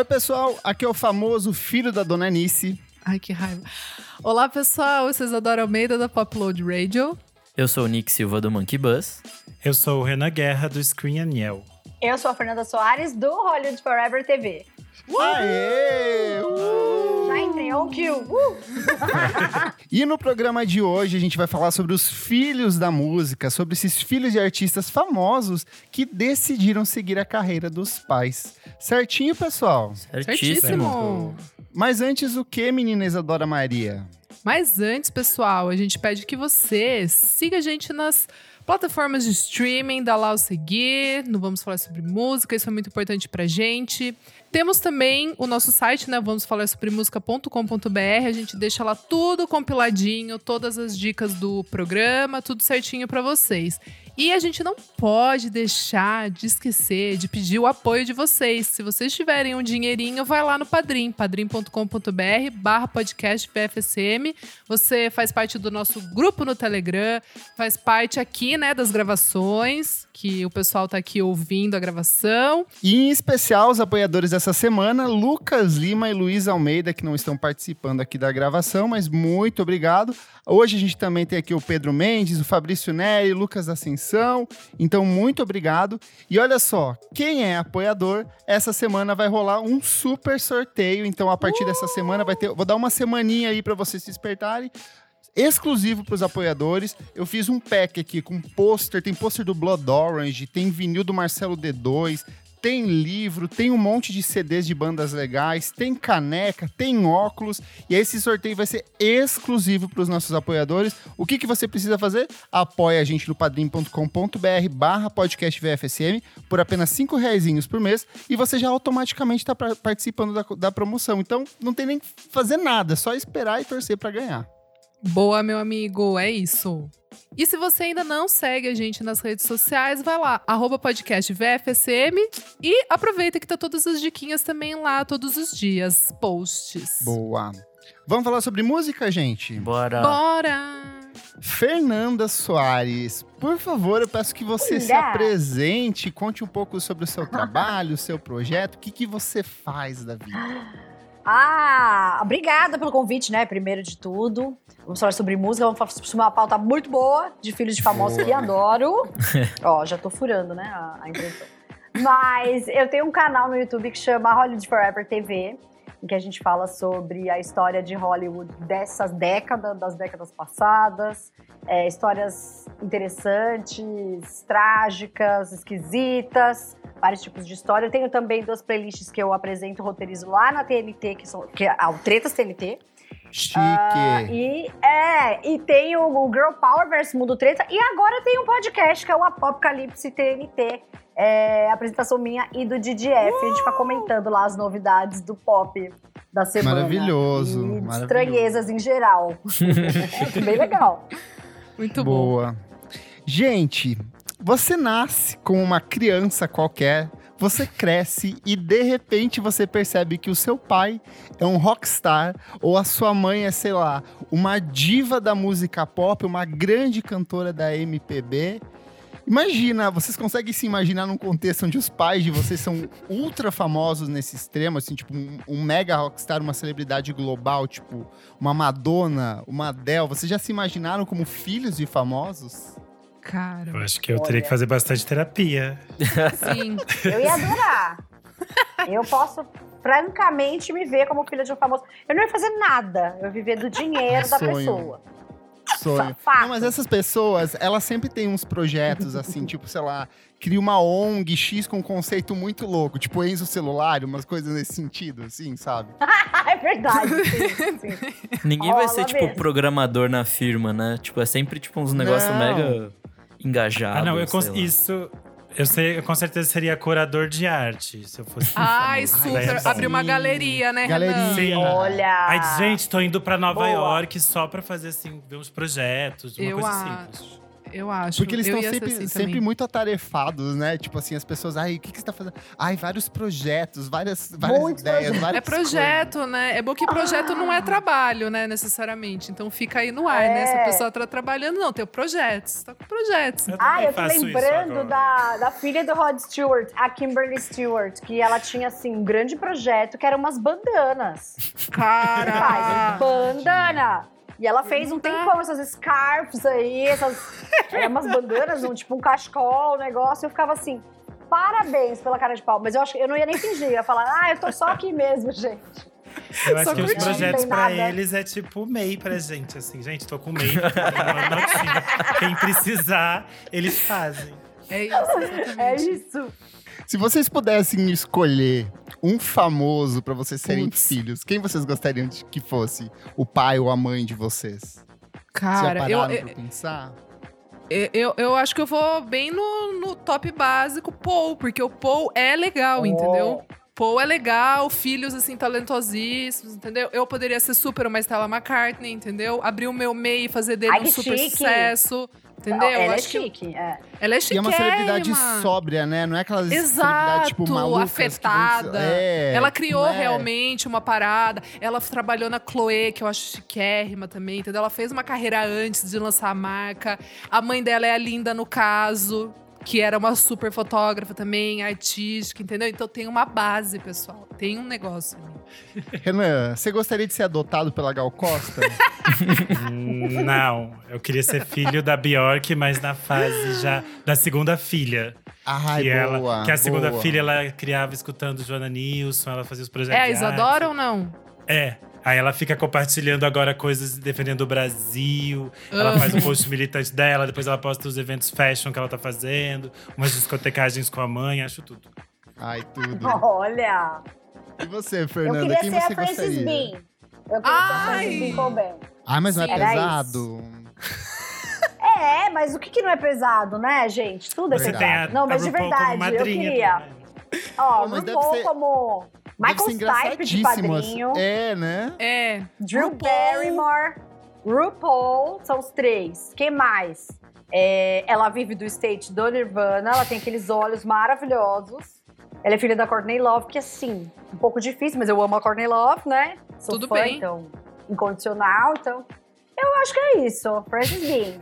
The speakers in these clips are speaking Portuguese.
Oi, pessoal. Aqui é o famoso filho da Dona Nice. Ai, que raiva. Olá, pessoal. Vocês adoram Almeida da Popload Radio. Eu sou o Nick Silva do Monkey Bus. Eu sou o Renan Guerra do Screen Aniel. Eu sou a Fernanda Soares do Hollywood Forever TV. Aê! Uh! Entrei on kill. Uh! E no programa de hoje a gente vai falar sobre os filhos da música, sobre esses filhos de artistas famosos que decidiram seguir a carreira dos pais. Certinho, pessoal? Certíssimo. Mas antes, o que, menina Isadora Maria? Mas antes, pessoal, a gente pede que você siga a gente nas plataformas de streaming, dá lá o seguir, não vamos falar sobre música, isso é muito importante pra gente. Temos também o nosso site, né? Vamos falar sobre música.com.br. A gente deixa lá tudo compiladinho, todas as dicas do programa, tudo certinho para vocês. E a gente não pode deixar de esquecer de pedir o apoio de vocês. Se vocês tiverem um dinheirinho, vai lá no Padrim, padrim.com.br barra podcast VFSM. Você faz parte do nosso grupo no Telegram, faz parte aqui, né, das gravações, que o pessoal tá aqui ouvindo a gravação. E em especial os apoiadores dessa semana, Lucas Lima e Luiz Almeida, que não estão participando aqui da gravação, mas muito obrigado. Hoje a gente também tem aqui o Pedro Mendes, o Fabrício Neri, Lucas Ascensão. Então, muito obrigado. E olha só, quem é apoiador, essa semana vai rolar um super sorteio. Então, a partir dessa semana vai ter. Vou dar uma semaninha aí para vocês se despertarem exclusivo para os apoiadores. Eu fiz um pack aqui com pôster, tem pôster do Blood Orange, tem vinil do Marcelo D2, tem livro, tem um monte de CDs de bandas legais, tem caneca, tem óculos, e esse sorteio vai ser exclusivo para os nossos apoiadores. O que, que você precisa fazer? Apoie a gente no padrim.com.br barra podcast VFSM por apenas cinco reais por mês e você já automaticamente está participando da, da promoção. Então não tem nem que fazer nada, é só esperar e torcer para ganhar. Boa, meu amigo, é isso. E se você ainda não segue a gente nas redes sociais, vai lá, arroba podcast VFSM e aproveita que tá todas as diquinhas também lá, todos os dias, posts. Boa. Vamos falar sobre música, gente? Bora. Bora! Fernanda Soares, por favor, eu peço que você se apresente, conte um pouco sobre o seu trabalho, o seu projeto, o que, que você faz da vida. Ah, obrigada pelo convite, né? Primeiro de tudo. Vamos falar sobre música, vamos falar sobre uma pauta muito boa de filhos de famosos Boa. que adoro. Ó, já tô furando, né? A, a. Mas eu tenho um canal no YouTube que chama Hollywood Forever TV, em que a gente fala sobre a história de Hollywood dessas décadas, das décadas passadas, é, histórias interessantes, trágicas, esquisitas, vários tipos de história. Eu tenho também duas playlists que eu apresento, roteirizo lá na TNT, que são que é a Tretas TNT. Chique! Ah, e é, e tem o, o Girl Power versus Mundo Treta. E agora tem um podcast que é o Apocalipse TNT. É, apresentação minha e do DDF. A gente fica comentando lá as novidades do pop da semana. Maravilhoso, E maravilhoso. estranhezas em geral. é bem legal. Muito bom. Boa. Gente, você nasce como uma criança qualquer, você cresce e de repente você percebe que o seu pai é um rockstar ou a sua mãe é, sei lá, uma diva da música pop, uma grande cantora da MPB. Imagina, vocês conseguem se imaginar num contexto onde os pais de vocês são ultra famosos nesse extremo, assim, tipo um, um mega rockstar, uma celebridade global, tipo uma Madonna, uma Adele. Vocês já se imaginaram como filhos de famosos? Cara, Eu acho que eu teria que fazer bastante terapia. sim. Eu ia adorar. Eu posso, francamente, me ver como filha de um famoso. Eu não ia fazer nada. Eu ia viver do dinheiro da Sonho. pessoa. Sonho. Fato. Não, mas essas pessoas, elas sempre têm uns projetos assim, tipo, sei lá, cria uma ONG X com um conceito muito louco, tipo Enzo Celular, umas coisas nesse sentido, assim, sabe? é verdade. Sim, sim. Ninguém vai Rola ser, tipo, mesmo. programador na firma, né? Tipo, é sempre, tipo, uns negócios mega engajados. Ah, não, eu sei cons- lá. isso. Eu sei, eu com certeza seria curador de arte, se eu fosse. Ai, famoso. super. Abriu uma galeria, né, Galeria. Sim. Olha. Ai, gente, tô indo pra Nova Boa. York só pra fazer, assim, ver uns projetos, uma Eu coisa acho. simples. Eu acho. Porque eles estão sempre, assim sempre também. muito atarefados, né? Tipo assim, as pessoas, ai, o que, que você tá fazendo? Ai, vários projetos, várias, várias Muitos ideias, projetos. várias É projeto, né? É bom que projeto não é trabalho, né, necessariamente. Então fica aí no ar, né? Se a É. pessoa tá trabalhando, não, tem projetos. Tá com projetos. Eu Ah, eu tô lembrando da, da filha do Rod Stewart, a Kimberly Stewart, que ela tinha, assim, um grande projeto que eram umas bandanas. Cara! Bandana! E ela fez um tempão essas scarfs aí, essas. é, umas bandanas, um, tipo um cachecol, um negócio. Eu ficava assim, parabéns pela cara de pau. Mas eu acho que eu não ia nem fingir, eu ia falar, ah, eu tô só aqui mesmo, gente. Eu acho Só que os projetos pra nada. eles é tipo MEI pra gente, assim. Gente, tô com MEI. não, não tinha. Quem precisar, eles fazem. É isso, exatamente. É isso. Se vocês pudessem escolher um famoso pra vocês serem Putz. filhos, quem vocês gostariam de que fosse o pai ou a mãe de vocês? Cara, Já eu, pararam eu, pra pensar? eu, eu acho que eu vou bem no, no top básico Paul, porque o Paul é legal, entendeu? Paul é legal, filhos assim talentosíssimos, entendeu? Eu poderia ser super uma Stella McCartney, entendeu? Abrir o meu MEI e fazer dele Ai, um super chique. sucesso, entendeu? Ela é acho que chique, é. ela é E é uma celebridade sóbria, né? Não é aquelas celebridades, Exato, tipo, malucas. vão- afetada. É, ela criou é? realmente uma parada. Ela trabalhou na Chloe, que eu acho chiquérrima também, entendeu? Ela fez uma carreira antes de lançar a marca. A mãe dela é a Linda, no caso, que era uma super fotógrafa também, artística, entendeu? Então tem uma base, pessoal. Tem um negócio ali. Renan, você gostaria de ser adotado pela Gal Costa? Não, eu queria ser filho da Bjork, mas na fase já da segunda filha. Ai, que, ela, boa, que a segunda boa. filha ela criava escutando Joana Nilson, ela fazia os projetos. É a Isadora ou não? É. Aí ela fica compartilhando agora coisas defendendo o Brasil. Ela faz o post militante dela, depois ela posta os eventos fashion que ela tá fazendo, umas discotecagens com a mãe, acho tudo. Ai, tudo. Olha, E você, eu Fernanda? queria Quem ser você a Francis gostaria? Bean. Eu queria ser a Ai! Francis Bean. Ah, mas não é Sim. Pesado? É, mas o que, que não é pesado, né, gente? Tudo é Você Verdade. tem a, pesado. Não, mas a de verdade, como eu queria. também. Ó, mas deve RuPaul ser- como Michael Stipe de engraçadíssimo, assim. padrinho, É, né? É. Drew RuPaul. Barrymore, RuPaul, são os três. Quem mais? É, ela vive do state do Nirvana, ela tem aqueles olhos maravilhosos. Ela é filha da Courtney Love, que assim, um pouco difícil, mas eu amo a Courtney Love, né? Sou Tudo fã, bem. então, incondicional, então. Eu acho que é isso, Francis Bean.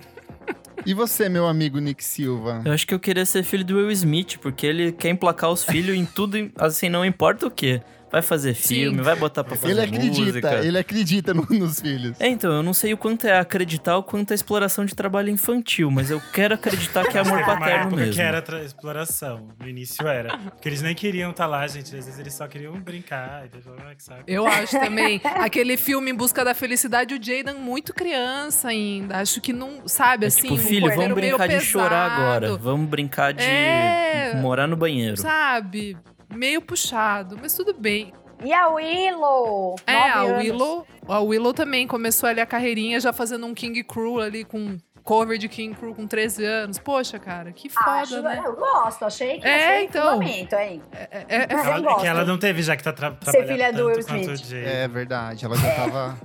E você, meu amigo Nick Silva? Eu acho que eu queria ser filho do Will Smith, porque ele quer emplacar os filhos em tudo, assim, não importa o quê. Vai fazer filme, vai botar pra fazer Ele acredita, música. ele acredita no- nos filhos. É, então, eu não sei o quanto é acreditar, o quanto é exploração de trabalho infantil, mas eu quero acreditar que é amor paterno época mesmo. que era exploração. No início era. Porque eles nem queriam estar lá, gente. Às vezes eles só queriam brincar. E depois, ah, que saco. Eu acho também. Aquele filme Em Busca da Felicidade, o Jaden muito criança ainda. Acho que não, sabe, É assim. tipo, filho, vamos brincar de chorar pesado, agora. Vamos brincar de É. morar no banheiro. Sabe? Meio puxado, mas tudo bem. E a Willow? É, a anos. Willow, a Willow também começou ali a carreirinha já fazendo um King Crew ali com cover de King Crew com 13 anos. Poxa, cara, que foda, Acho, né? Eu gosto, achei que É, achei então. fundamento, hein? É, é- é eu Ela, gosto. que ela não teve, já que tá tra Ser trabalhando filha do tanto Will Smith. É verdade, ela já tava.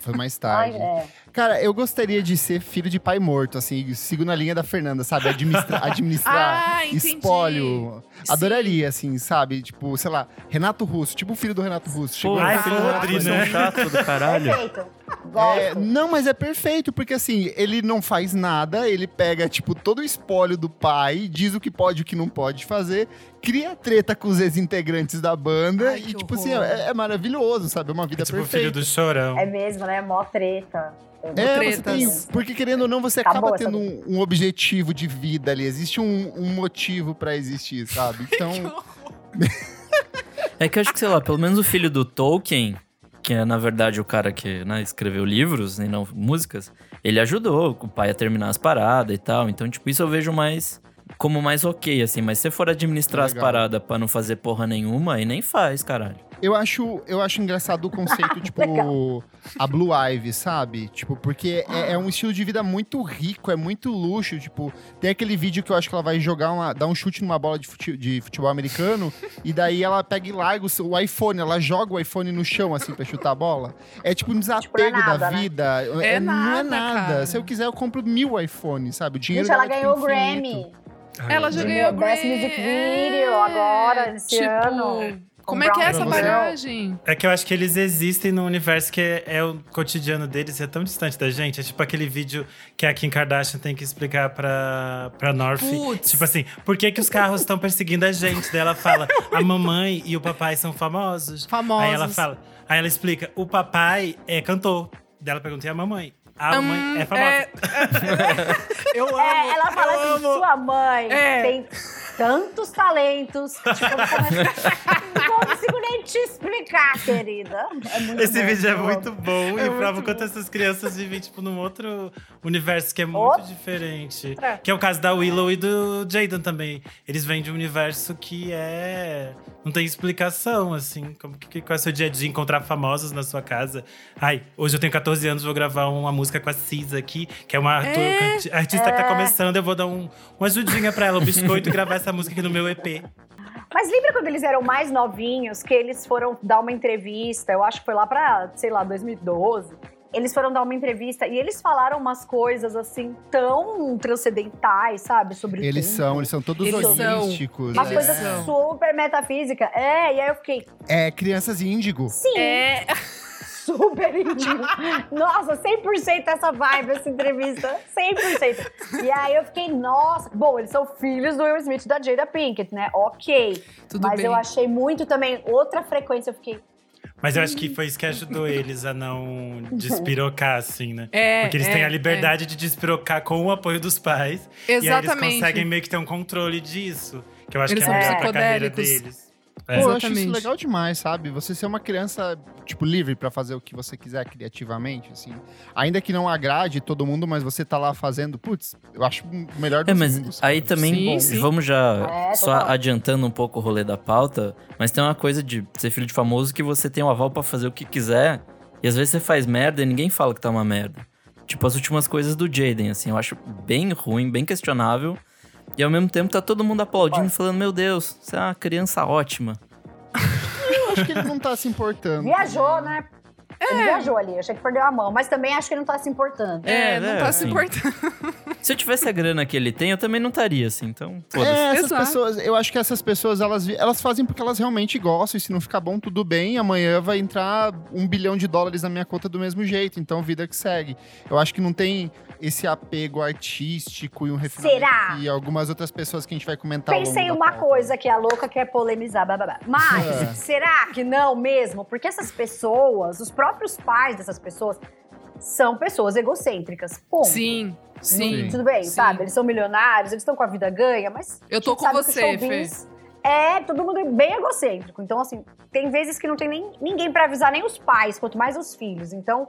Foi mais Ai, tarde. é. Cara, eu gostaria de ser filho de pai morto, assim, sigo na linha da Fernanda, sabe? Administra, administrar Ah, espólio. Sim. Adoraria, assim, sabe? Tipo, sei lá, Renato Russo, tipo o filho do Renato Russo. Pô, Chegou Ai, lá, filho do podre, Renato, né? um chato do caralho. Perfeito. É, não, mas é perfeito, porque assim, ele não faz nada, ele pega, tipo, todo o espólio do pai, diz o que pode e o que não pode fazer, cria treta com os ex-integrantes da banda Ai, e, tipo assim, horror. é, é maravilhoso, sabe? É uma vida É tipo o perfeita. filho do chorão. É mesmo, né? Mó treta. É, tem, porque querendo ou não, você Acabou acaba essa tendo um, um objetivo de vida ali. Existe um, um motivo pra existir, sabe? Então, É que eu acho que, sei lá, pelo menos o filho do Tolkien, que é, na verdade, o cara que né, escreveu livros e não músicas, ele ajudou o pai a terminar as paradas e tal. Então, tipo, isso eu vejo mais como mais ok, assim. Mas se você for administrar as Legal. paradas pra não fazer porra nenhuma, aí nem faz, caralho. Eu acho, eu acho engraçado o conceito, tipo, a Blue Ivy, sabe? Tipo, porque é, é um estilo de vida muito rico, é muito luxo. Tipo, tem aquele vídeo que eu acho que ela vai jogar uma, dar um chute numa bola de, fute, de futebol americano, e daí ela pega e larga o, seu- o iPhone, ela joga o iPhone no chão, assim, pra chutar a bola. É tipo um desapego Tipo, é nada, da né? vida. É não é nada, nada. cara. Se eu quiser, eu compro mil iPhones, sabe? O dinheiro Gente, ela é, tipo, ganhou o. Grammy. Ela já ganhou Best Grammy. Music Video agora, esse tipo, ano. Como é que é essa bagagem? É que eu acho que eles existem num universo que é, é o cotidiano deles, é tão distante da gente. É tipo aquele vídeo que a Kim Kardashian tem que explicar pra, pra North. Putz. Tipo assim, por que, que os carros estão perseguindo a gente? Daí ela fala, a mamãe e o papai são famosos. Famosos. Aí ela fala, aí ela explica, o papai é cantor. Daí ela pergunta, e a mamãe? A Hum, mãe é famosa. é- Eu amo. É, ela fala eu assim, amo. sua mãe É. tem tantos talentos. Tipo, começo- não consigo nem te explicar, querida. É Esse bom, vídeo é eu muito bom É e prova quanto essas crianças vivem, tipo, num outro universo que é muito Outra. diferente. Que é o caso da Willow e do Jaden também. Eles vêm de um universo que é. Não tem explicação, assim. Como que, qual é o seu dia a dia? Encontrar famosos na sua casa. Ai, hoje eu tenho 14 anos, vou gravar uma música com a Cisa aqui, que é uma canti- artista que tá É. começando. Eu vou dar um, uma ajudinha pra ela, um biscoito, e gravar essa música aqui no meu EP. Mas lembra quando eles eram mais novinhos, que eles foram dar uma entrevista, eu acho que foi lá pra, sei lá, 2012. Eles foram dar uma entrevista e eles falaram umas coisas assim tão transcendentais, sabe? Sobre Eles tudo. são, eles são todos Eles são. holísticos. Umas é. coisas são. super metafísica. É, e aí eu fiquei, É, crianças índigo. sim, É, super índio. Nossa, 100% essa vibe, essa entrevista. 100%. E aí eu fiquei, nossa. Bom, eles são filhos do Will Smith e da Jada Pinkett, né? Ok. tudo Mas bem. eu achei muito também, outra frequência, eu fiquei, Mas eu acho que foi isso que ajudou eles a não despirocar, assim, né? É, Porque eles é, têm a liberdade de despirocar com o apoio dos pais. E aí eles Exatamente. conseguem meio que ter um controle disso. Que eu acho Eles que é melhor pra carreira psicodélicos. Deles. Pô, É. eu acho isso legal demais, sabe? Você ser uma criança, tipo, livre pra fazer o que você quiser criativamente, assim. Ainda que não agrade todo mundo, mas você tá lá fazendo, putz, eu acho o melhor dos É, mas mundos. aí cara. também, Sim, sim. vamos já É, só total. adiantando um pouco o rolê da pauta, mas tem uma coisa de ser filho de famoso que você tem o aval pra fazer o que quiser, e às vezes você faz merda e ninguém fala que tá uma merda. Tipo, as últimas coisas do Jaden, assim, eu acho bem ruim, bem questionável, e ao mesmo tempo tá todo mundo aplaudindo, falando, meu Deus, você é uma criança ótima. Eu acho que ele não tá se importando. Viajou, né? Ele viajou ali, achei que perdeu a mão. Mas também acho que ele não tá se importando. É, É, não né, tá se importando. Se eu tivesse a grana que ele tem, eu também não estaria, assim, então. É, essas Exato. pessoas, eu acho que essas pessoas, elas, elas fazem porque elas realmente gostam, e se não ficar bom, tudo bem, amanhã vai entrar um bilhão de dólares na minha conta do mesmo jeito, então vida que segue. Eu acho que não tem esse apego artístico e um refinamento Será? e algumas outras pessoas que a gente vai comentar Pensei uma pauta. coisa que a louca quer polemizar, bababá. Mas, É. será que não mesmo? Porque essas pessoas, os próprios pais dessas pessoas, são pessoas egocêntricas. Ponto. Sim, sim. Sim. Tudo bem, sim. sabe? Eles são milionários, eles estão com a vida ganha, mas. Eu tô com sabe que o você, showbiz É, todo mundo é bem egocêntrico. Então, assim, tem vezes que não tem nem ninguém pra avisar, nem os pais, quanto mais os filhos. Então,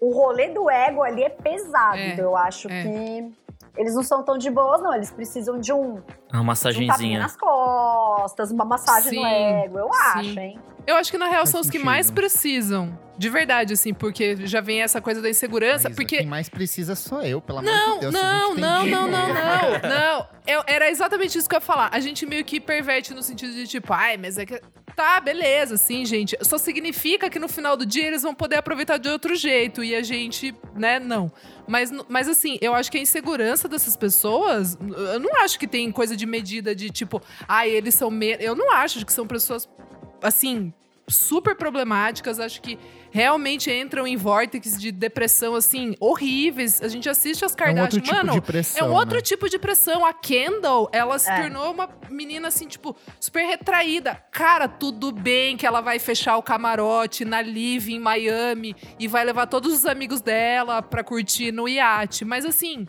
o rolê do ego ali é pesado. É, eu acho é. que eles não são tão de boas, não. Eles precisam de um, Uma de um tapinha massagenzinha. nas costas, uma massagem no Sim, ego. Eu sim. acho, hein? Eu acho que na real Faz são os que sentido. mais precisam. De verdade, assim, porque já vem essa coisa da insegurança. Mas porque Quem mais precisa sou eu, pelo amor Não, de Deus. se a não, gente tem não, não, dinheiro. não, não, não. Eu- era exatamente isso que eu ia falar. A gente meio que perverte no sentido de tipo, ai, mas é que. Tá, beleza, sim, gente. Só significa que no final do dia eles vão poder aproveitar de outro jeito. E a gente, né, não. Mas, mas assim, eu acho que a insegurança dessas pessoas. Eu não acho que tem coisa de medida de tipo, ai, eles são. Me... Eu não acho que são pessoas, assim, super problemáticas. Acho que realmente entram em vórtices de depressão, assim, horríveis. A gente assiste as É um Kardashian. outro tipo Mano, de pressão. é um outro né? tipo de pressão. A Kendall, ela se É. tornou uma menina, assim, tipo, super retraída. Cara, tudo bem que ela vai fechar o camarote na Live em Miami e vai levar todos os amigos dela pra curtir no iate. Mas, assim,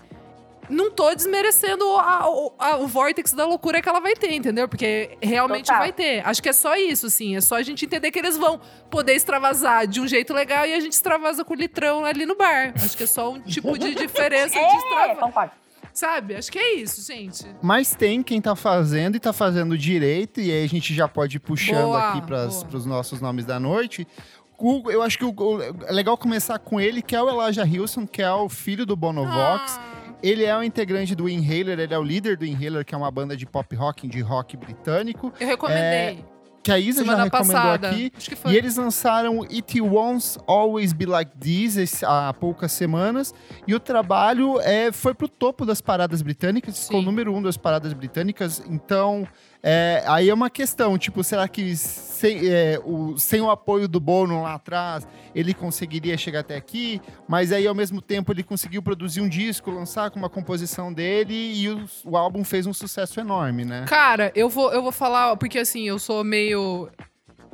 não tô desmerecendo a- o- a- o vortex da loucura que ela vai ter, entendeu? Porque realmente Total. vai ter. Acho que é só isso, assim. É só a gente entender que eles vão poder extravasar de um jeito legal e a gente extravasa com o litrão ali no bar. Acho que é só um tipo de diferença de É, extravasar. concordo. Sabe? Acho que é isso, gente. Mas tem quem tá fazendo e tá fazendo direito, e aí a gente já pode ir puxando Boa, aqui para boa. os nossos nomes da noite. O- eu acho que o- o- é legal começar com ele, que é o Elijah Hilson, que é o filho do Bonovox. Ah, Ele é o integrante do Inhaler, ele é o líder do Inhaler, que é uma banda de pop rock, de rock britânico, eu recomendei. que a Isa já semana recomendou passada. aqui. Acho que foi. E eles lançaram It Won't Always Be Like This há poucas semanas. E o trabalho é, foi pro topo das paradas britânicas, ficou o Sim. número um das paradas britânicas. Então, é, aí é uma questão, tipo, será que sem, é, o, sem o apoio do Bono lá atrás, ele conseguiria chegar até aqui? Mas aí, ao mesmo tempo, ele conseguiu produzir um disco, lançar com uma composição dele e o, o álbum fez um sucesso enorme, né? Cara, eu vou, eu vou falar, porque assim, eu sou meio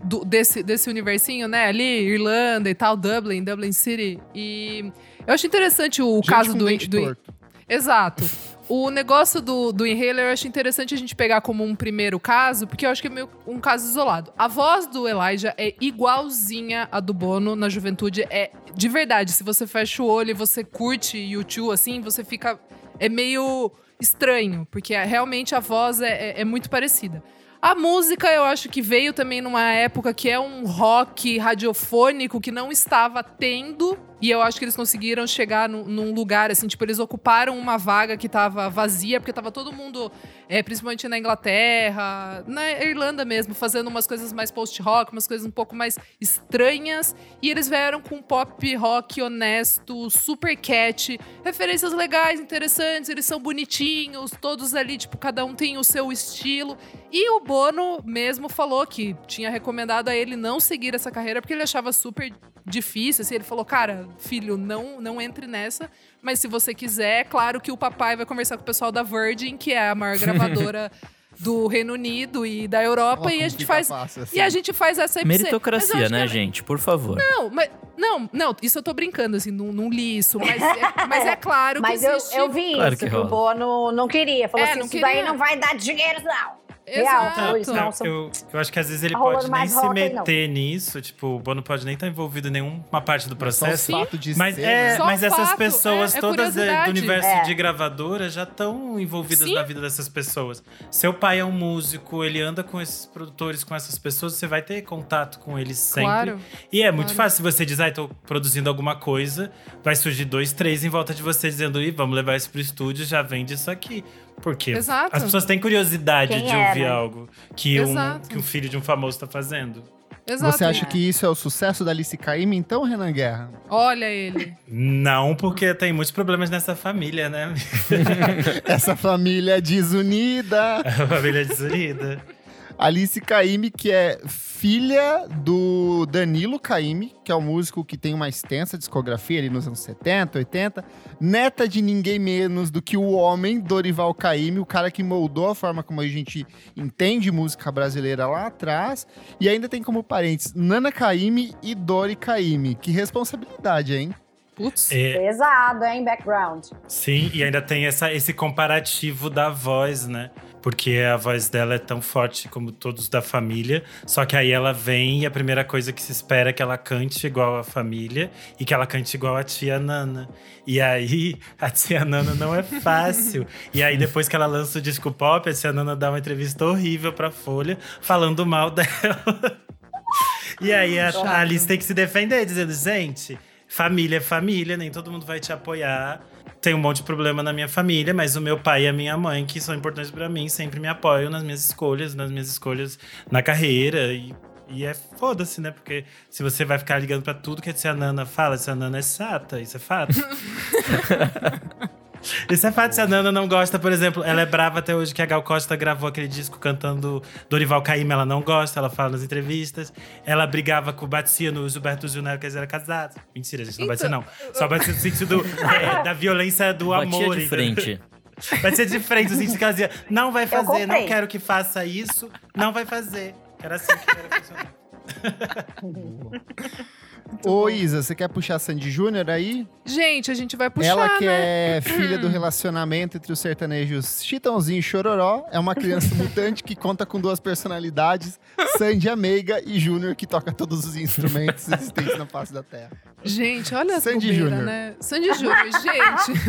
do- desse, desse universinho, né? Ali, Irlanda e tal, Dublin, Dublin City. E eu acho interessante o Gente caso do, do. torto. Exato. O negócio do, do Inhaler eu acho interessante a gente pegar como um primeiro caso, porque eu acho que é meio um caso isolado. A voz do Elijah é igualzinha a do Bono na juventude. É de verdade. Se você fecha o olho e você curte YouTube assim, você fica. É meio estranho, porque é- realmente a voz é- é- é muito parecida. A música, eu acho que veio também numa época que é um rock radiofônico que não estava tendo. E eu acho que eles conseguiram chegar num, num lugar, assim, tipo, eles ocuparam uma vaga que tava vazia, porque tava todo mundo, é, principalmente na Inglaterra, na Irlanda mesmo, fazendo umas coisas mais post-rock, umas coisas um pouco mais estranhas. E eles vieram com um pop rock honesto, super cat, referências legais, interessantes, eles são bonitinhos, todos ali, tipo, cada um tem o seu estilo. E o Bono mesmo falou que tinha recomendado a ele não seguir essa carreira porque ele achava super difícil. Assim, ele falou, cara, filho, não, não entre nessa. Mas se você quiser, é claro que o papai vai conversar com o pessoal da Virgin, que é a maior gravadora do Reino Unido e da Europa, Ó, e a gente faz. fácil, assim. E a gente faz essa. Mas eu Meritocracia, né, que é- gente? Por favor. Não, mas. Não, não, isso eu tô brincando, assim, não, não li isso. Mas é, mas é claro Mas que eu, existe. eu vi Claro isso, que que, o. Bono não queria. Falou É, assim, não isso daí queria. não vai dar dinheiro, não. Real, Exato. isso, Não, são- eu, eu acho que às vezes ele Tá pode nem se meter nisso. Tipo, o Bono pode nem estar envolvido em nenhuma parte do Só o processo. fato de Mas, ser, é, né? Só mas o essas fato, pessoas é- é todas é, do universo É. de gravadora já estão envolvidas Sim. na vida dessas pessoas. Seu pai é um músico, ele anda com esses produtores, com essas pessoas, você vai ter contato com eles sempre. Claro. E é muito Claro. fácil se você diz, ah, tô produzindo alguma coisa, vai surgir dois, três em volta de você dizendo, Ih, vamos levar isso pro estúdio, já vende isso aqui. Porque Exato. as pessoas têm curiosidade Quem de é, ouvir algo que um, Exato. que o filho de um famoso tá fazendo. Exato. Você acha que isso é o sucesso da Alice Caymmi, então, Renan Guerra? Olha ele. Não, porque tem muitos problemas nessa família, né? Essa família desunida. A família é desunida. Alice Caymmi, que é filha do Danilo Caymmi, que é o músico que tem uma extensa discografia ali nos anos 70, 80. Neta de ninguém menos do que o homem Dorival Caymmi, o cara que moldou a forma como a gente entende música brasileira lá atrás. E ainda tem como parentes Nana Caymmi e Dori Caymmi. Que responsabilidade, hein? Putz. É, Pesado, hein, background. sim, e ainda tem essa, esse comparativo da voz, né? Porque a voz dela é tão forte como todos da família. Só que aí ela vem e a primeira coisa que se espera é que ela cante igual a família e que ela cante igual a tia Nana. E aí a tia Nana não é fácil. e aí depois que ela lança o disco pop, a tia Nana dá uma entrevista horrível pra Folha falando mal dela. E aí a, a Alice tem que se defender, dizendo: gente, família é família, nem todo mundo vai te apoiar. Tem um monte de problema na minha família, mas o meu pai e a minha mãe, que são importantes pra mim, sempre me apoiam nas minhas escolhas, nas minhas escolhas na carreira. E, e é foda-se, né? Porque se você vai ficar ligando pra tudo que a tia Nana fala, a tia Nana é chata, isso é fato. Isso é fato, se a Nana não gosta, por exemplo, ela é brava até hoje que a Gal Costa gravou aquele disco cantando Dorival Caymmi, ela não gosta, ela fala nas entrevistas. Ela brigava com o Batia no Gilberto época que eles eram casados. Mentira, gente, não batia não. Só batia no sentido é, da violência do Batia amor. de frente. Batia de frente, no sentido que ela dizia, não vai fazer, não quero que faça isso, não vai fazer. Era assim que era funcionar. Ô, Isa, você quer puxar a Sandy Júnior aí? Gente, a gente vai puxar, Ela que né? é filha do relacionamento entre os sertanejos Chitãozinho e Chororó. É uma criança mutante que conta com duas personalidades, Sandy a meiga e Júnior, que toca todos os instrumentos existentes na face da Terra. Gente, olha essa Sandy Júnior. né? Sandy Júnior, gente.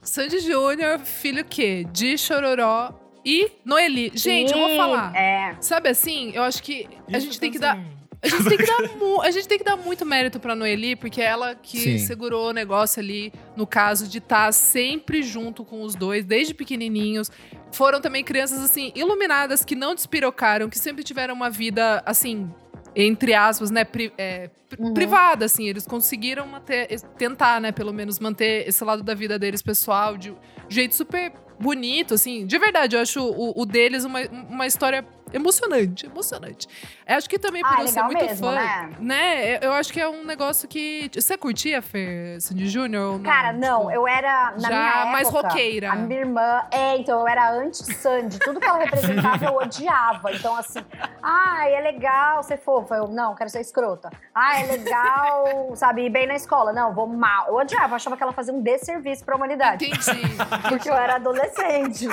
Sandy Júnior, filho quê? De Chororó e Noeli. Gente, eu vou Sim, falar. É. Sabe assim, eu acho que a Isso gente tem que dar assim. A gente, tem que dar mu- a gente tem que dar muito mérito pra Noeli, porque é ela que Sim. segurou o negócio ali, no caso de estar sempre junto com os dois, desde pequenininhos. Foram também crianças, assim, iluminadas, que não despirocaram, que sempre tiveram uma vida, assim, entre aspas, né, pri- é, Uhum. privada, assim. Eles conseguiram manter, tentar, né, pelo menos, manter esse lado da vida deles pessoal de um jeito super bonito, assim. De verdade, eu acho o, o deles uma, uma história emocionante, emocionante. Eu acho que também por Ah, eu é ser muito mesmo, fã, né? né? Eu acho que é um negócio que. Você curtia, Fer, Sandy Júnior? Cara, não, Tipo, eu era, na já minha época... mais roqueira. A minha irmã, é, então eu era anti-Sandy. Tudo que ela representava eu odiava. Então, assim, ai, é legal ser fofa. Eu, não, quero ser escrota. Ah, é legal, sabe, ir bem na escola. Não, vou mal. Eu odiava, achava que ela fazia um desserviço pra humanidade. Entendi. Porque eu era adolescente.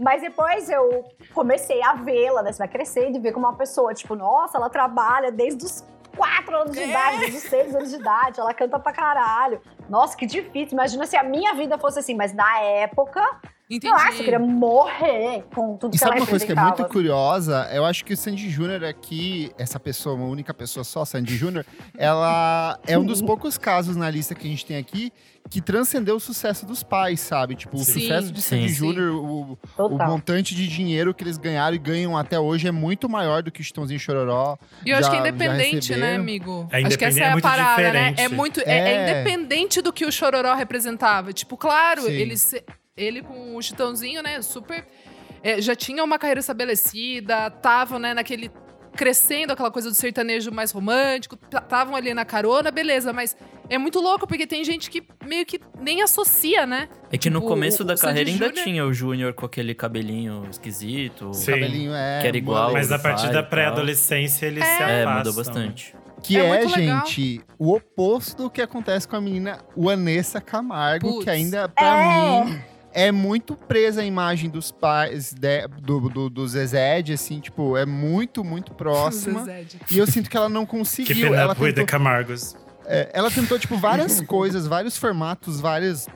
Mas depois eu comecei a vê-la, né? Crescendo e ver como uma pessoa, tipo, nossa, ela trabalha desde os quatro anos de É. idade, desde os seis anos de idade, ela canta pra caralho. Nossa, que difícil. Imagina se a minha vida fosse assim, mas na época, Entendi. eu acho que eu queria morrer com tudo E que ela sabe uma coisa que é muito curiosa? Eu acho que o Sandy Júnior aqui, essa pessoa, uma única pessoa só, Sandy Júnior, ela é um dos poucos casos na lista que a gente tem aqui que transcendeu o sucesso dos pais, sabe? Tipo, o Sim. sucesso de. Sandy. Júnior, o, o montante de dinheiro que eles ganharam e ganham até hoje é muito maior do que o Chitãozinho e Chororó. E eu acho que é já- já independente, né, amigo? É acho que essa independente, é é a muito parada, né? diferente. É muito. É, é É. independente do que o Chororó representava. Tipo, claro, ele, ele com o Chitãozinho, né, super. é, já tinha uma carreira estabelecida, estavam, né, naquele. Crescendo aquela coisa do sertanejo mais romântico, estavam ali na carona, beleza, mas é muito louco porque tem gente que meio que nem associa, né? É que no Tipo, começo o- da o Sandy carreira ainda Júnior- tinha o Júnior com aquele cabelinho esquisito. Sim. cabelinho é. Que era igual, Mas a partir da pré-adolescência eles se É, afastam. mudou bastante. Que É é, gente, o oposto do que acontece com a menina Vanessa Camargo, Putz. que ainda, pra É. mim, é muito presa a imagem dos pais de- do, do, do Zezé, assim, tipo, é muito, muito próxima. E eu sinto que ela não Que conseguiu. pena Ela with tentou, Camargos. é, ela tentou, tipo, várias coisas, vários formatos, vários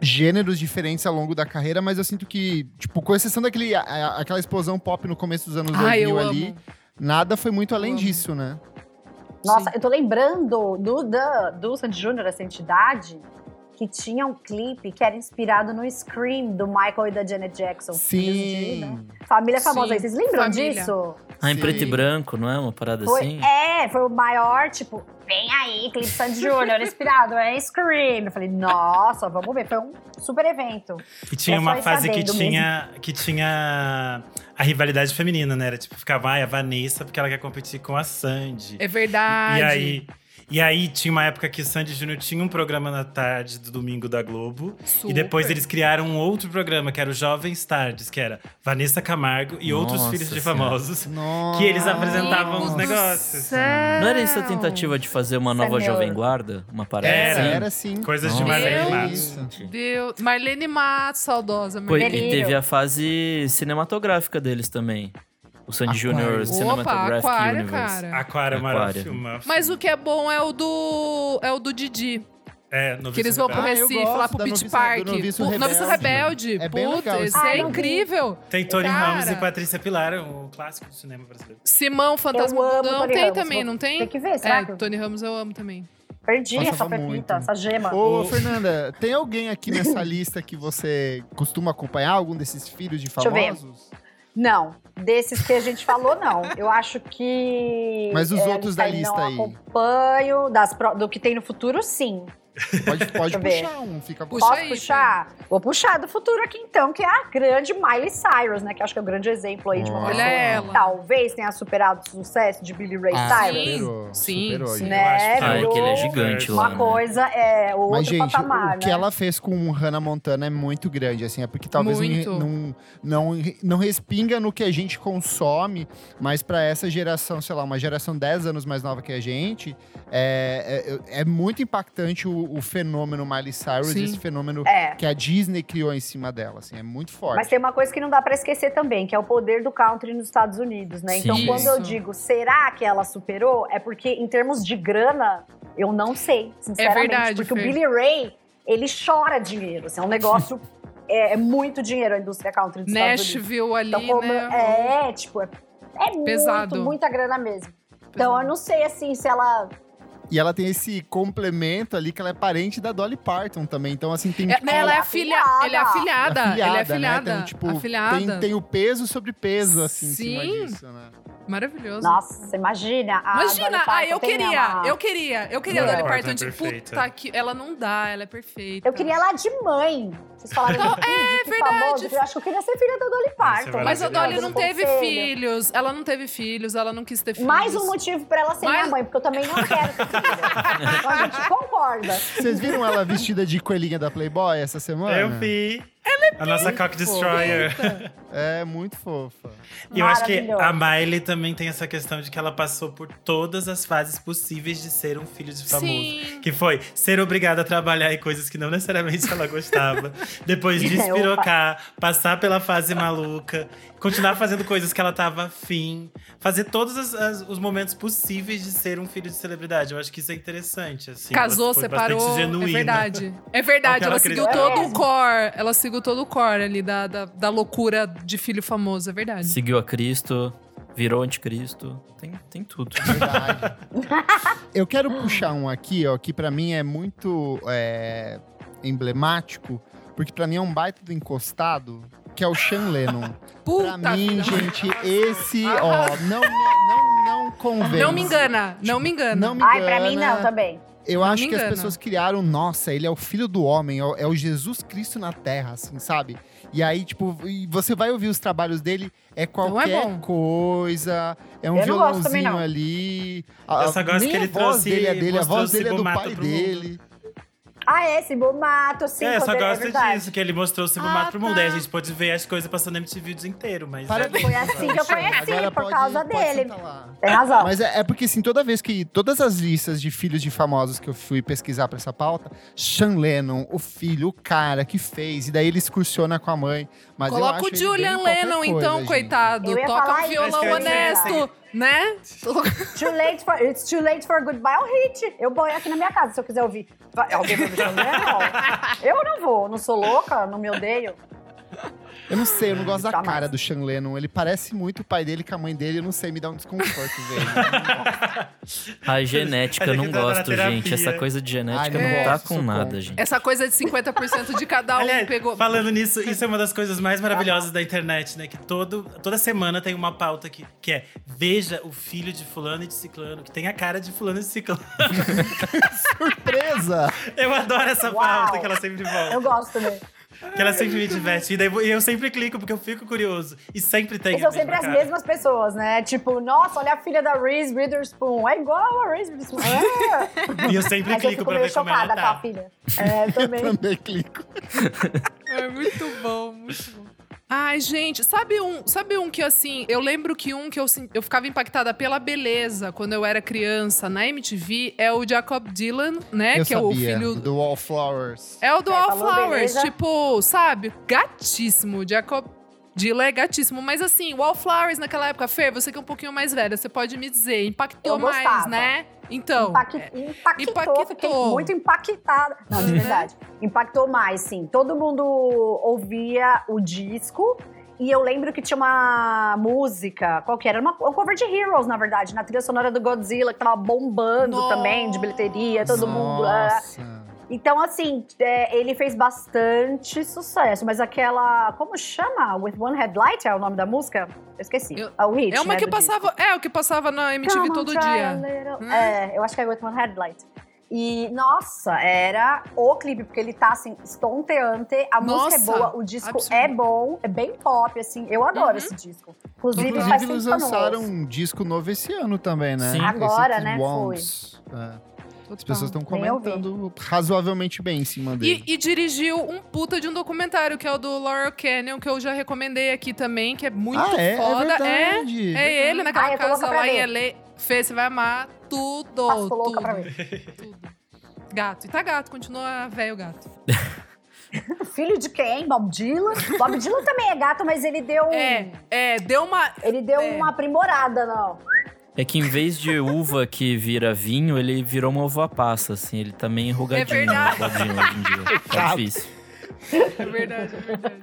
gêneros diferentes ao longo da carreira, mas eu sinto que, tipo, com exceção daquele, a- a- aquela explosão pop no começo dos anos Ai, 2000 eu ali, amo. nada foi muito além disso, né? Nossa, Sim. eu tô lembrando do, da, do Sandy Júnior, essa entidade, que tinha um clipe que era inspirado no Scream do Michael e da Janet Jackson. Sim. Família famosa Sim, aí. Vocês lembram família. disso? Ah, em Sim. preto e branco, não é? Uma parada Foi, assim? É, foi o maior, tipo, vem aí, clipe Sandy Júnior, inspirado, é Scream. Eu falei, nossa, vamos ver. Foi um super evento. E tinha É uma fase que tinha, que tinha a rivalidade feminina, né? Era tipo, ficava, ai, a Vanessa, porque ela quer competir com a Sandy. É verdade. E aí, e aí tinha uma época que o Sandy Júnior tinha um programa na tarde do domingo da Globo. E depois Super. eles criaram um outro programa, que era o Jovens Tardes, que era Vanessa Camargo e outros Nossa filhos de famosos. Nossa. Que eles apresentavam Amigos os negócios. céu. Não era isso a tentativa de fazer uma é nova meu. Jovem Guarda? Uma parada Era, assim? Era sim. Coisas de Nossa, Marlene Deus. Matos. Deus. Marlene Matos, saudosa. Foi, Marlene. e teve a fase cinematográfica deles também. O Sandy Opa, Cinematographic Aquário, Universe. cara. Aquário é maravilhoso. Mas o que é bom é o do. É o do Didi. É, no Que eles vão pro Ah, eu Recife, gosto lá pro Beach Park. do Noviço Pu- Noviço Rebelde. Rebelde. É Puta, legal isso esse é incrível. Tem Tony Cara. Ramos e Patrícia Pilar, o clássico do cinema brasileiro. Simão, Fantasma amo Não tem Ramos, também, não tem? Tem que ver, será É, que Tony Ramos eu amo também. perdi Passava essa pepita, muito. essa gema? Ô, O- Fernanda, tem alguém aqui nessa lista que você costuma acompanhar? Algum desses filhos de eu ver. Não, desses que a gente falou, não. Eu acho que. Mas os é, outros da lista aí? acompanho. Das, do que tem no futuro, sim. Pode, pode puxar um, fica Puxa Posso aí, puxar? Vou puxar do futuro aqui então, que é a grande Miley Cyrus, né? Que acho que é o grande exemplo aí de uma Olha pessoa ela. que talvez tenha superado o sucesso de Billy Ray Ah, Cyrus. superou, Sim, superou, sim. Né? Que Ah, é que ele é virou gigante lá, Uma né? coisa é o outro Mas, gente, patamar, o que né? ela fez com Hannah Montana é muito grande, assim. É porque talvez não, não, não, não respinga no que a gente consome, mas pra essa geração, sei lá, uma geração 10 anos mais nova que a gente, é, é, é muito impactante o, o fenômeno Miley Cyrus, Sim. esse fenômeno É. que a Disney criou em cima dela, assim. É muito forte. Mas tem uma coisa que não dá pra esquecer também, que é o poder do country nos Estados Unidos, né? Então, Sim. quando eu Isso. digo, será que ela superou? É porque, em termos de grana, eu não sei, sinceramente. verdade, porque Fer. o Billy Ray, ele chora dinheiro. Assim, é um negócio. é, é muito dinheiro a indústria country dos Estados Unidos. Nashville ali, Então, como né? é, tipo, é, é Pesado. muito, muita grana mesmo. Então, Pesado. eu não sei, assim, se ela... E ela tem esse complemento ali que ela é parente da Dolly Parton também. Então, assim, tem É, tipo, né, ela é Ela é filha, afilhada. ela é afilhada, ela é né? afilhada, Tem, tipo, afilhada. Tem, tem o peso sobre peso, assim, em cima Sim. disso, né? Maravilhoso. Nossa, imagina. a Imagina, ah, eu queria, eu queria, eu queria a. Dolly Parton Parton é de perfeita. puta que ela não dá, ela é perfeita. Eu queria ela de mãe. Vocês falaram Não, de que verdade. famoso. Eu acho que eu queria ser filha da Dolly Parton. é Mas a Dolly não teve conselho. filhos, ela não teve filhos, ela não quis ter filhos. Mais um motivo pra ela ser Mais- minha mãe, porque eu também não quero ter filha. então a gente concorda. Vocês viram ela vestida de coelhinha da Playboy essa semana? Eu vi. A nossa Cock Destroyer. É muito fofa. E eu acho que a Miley também tem essa questão de que ela passou por todas as fases possíveis de ser um filho de famoso. Sim. Que foi ser obrigada a trabalhar em coisas que não necessariamente ela gostava. Depois É, despirocar, passar pela fase maluca, continuar fazendo coisas que ela tava afim. Fazer todos as- as- os momentos possíveis de ser um filho de celebridade. Eu acho que isso é interessante. Assim, Casou, separou, é verdade. É verdade, ela ela seguiu todo É. o core, ela seguiu todo o core ali da, da, da loucura de filho famoso, é verdade. Seguiu a Cristo, virou anticristo. Tem, tem tudo. Verdade. Eu quero puxar um aqui, ó, que pra mim é muito é, emblemático, porque pra mim é um baita do encostado, que é o Sean Lennon. Puta pra mim, vida. gente, esse, ó, não, me- não, não convence. Não me engana, não me engana. Não me Ai, pra mim engana. não, também. Eu Não acho que as engana. pessoas criaram, nossa, ele é o filho do homem, é o, é Jesus Cristo na Terra, assim, sabe? E aí, tipo, você vai ouvir os trabalhos dele, é qualquer bom. coisa, é um não também, violãozinho não. ali. A- nem que a ele voz trouxe- dele é dele, a voz dele é do pai pro mundo. Ah, é, esse mato, sim, É, só quando- é disso, que ele mostrou o Ah, Cibomato pro mundo. Aí a tá. gente pode ver as coisas passando MTV o dia inteiro, mas... Parabéns. Foi assim que eu conheci, Agora por pode- causa pode dele. Tem razão. Mas é, é porque, assim, toda vez que. Todas as listas de filhos de famosos que eu fui pesquisar pra essa pauta, Sean Lennon, o filho, o cara que fez, e daí ele excursiona com a mãe. Mas eu Coloca acho o Julian Lennon, coisa, então, gente. coitado. Toca um violão honesto, né? Too late for, it's too late for goodbye, é um hit. Eu vou aqui na minha casa, se eu quiser ouvir. Alguém vai me chamar? Não. Eu não vou, não sou louca, não me odeio. Eu não sei, eu não gosto da Jamais. cara do Sean Lennon. Ele parece muito o pai dele com a mãe dele, eu não sei, me dá um desconforto, velho. A genética eu não gosto, gente. Essa coisa de genética Ai, não não tá com nada, gente. Essa coisa de 50% de cada um Aliás, pegou. falando nisso, isso é uma das coisas mais maravilhosas da internet, né? Que todo, toda semana tem uma pauta que, que é Veja o filho de fulano e de ciclano, que tem a cara de fulano e de ciclano. Surpresa! Eu adoro essa Uau. pauta que ela sempre volta. Eu gosto também. Que ela sempre me diverte. E daí eu sempre clico porque eu fico curioso. E sempre tem E a são mesma sempre as cara. mesmas pessoas, né? Tipo, nossa, olha a filha da Reese Witherspoon. É igual a Reese Witherspoon. É. E eu sempre Mas eu clico fico pra ver como ela chocada com a tá. filha. É, eu também. Também clico. É muito bom, muito bom. Ai, gente, sabe um, sabe um que assim, eu lembro que um que eu, eu ficava impactada pela beleza quando eu era criança na MTV é o Jacob Dylan, né? eu que sabia, é o filho do Wallflowers. É o do É, Wallflowers, tipo, sabe? Gatíssimo. Jacob Dylan é gatíssimo. Mas assim, Wallflowers naquela época, Fer, você que é um pouquinho mais velha, você pode me dizer, impactou Eu mais, né? Então. Impact- é- impactou, impactou. fiquei muito impactada. Não, de verdade. Impactou mais, sim. Todo mundo ouvia o disco. E eu lembro que tinha uma música, qual que era? Uma, um cover de Heroes, na verdade, na trilha sonora do Godzilla, que tava bombando Nossa. também, de bilheteria, todo mundo. ah. Então, assim, é, ele fez bastante sucesso, mas aquela. Como chama? With One Headlight é o nome da música? Eu esqueci. Eu- Ah, o hit, É uma né, que do disco. passava. É, o que passava na MTV Come todo dia. Hum. É, eu acho que é With One Headlight. E, nossa, era o clipe, porque ele tá assim, estonteante, a Nossa, música é boa, o disco absurdo. é bom, é bem pop, assim, eu adoro Uhum. esse disco. Inclusive, Inclusive, faz eles lançaram um disco novo esse ano também, né? Sim. Esse Agora, It né, Won't. É. As pessoas estão comentando razoavelmente bem em cima dele. E, e dirigiu um puta de um documentário, que é o do Laurel Canyon, que eu já recomendei aqui também, que é muito ah, é? foda. É verdade. É ele naquela Ah, tô casa lá em ver. LA. Fê, você vai amar tudo. Passo louca tudo, pra ver. tudo. Gato. E tá gato, continua velho gato. Filho de quem? Bob Dylan? Bob Dylan também é gato, mas ele deu um... É, é, deu uma. Ele deu É. uma aprimorada, não. É que em vez de uva que vira vinho, ele virou uma uva passa, assim. Ele tá meio enrugadinho, É verdade. enrugadinho hoje em dia. Tá difícil. É verdade, é verdade.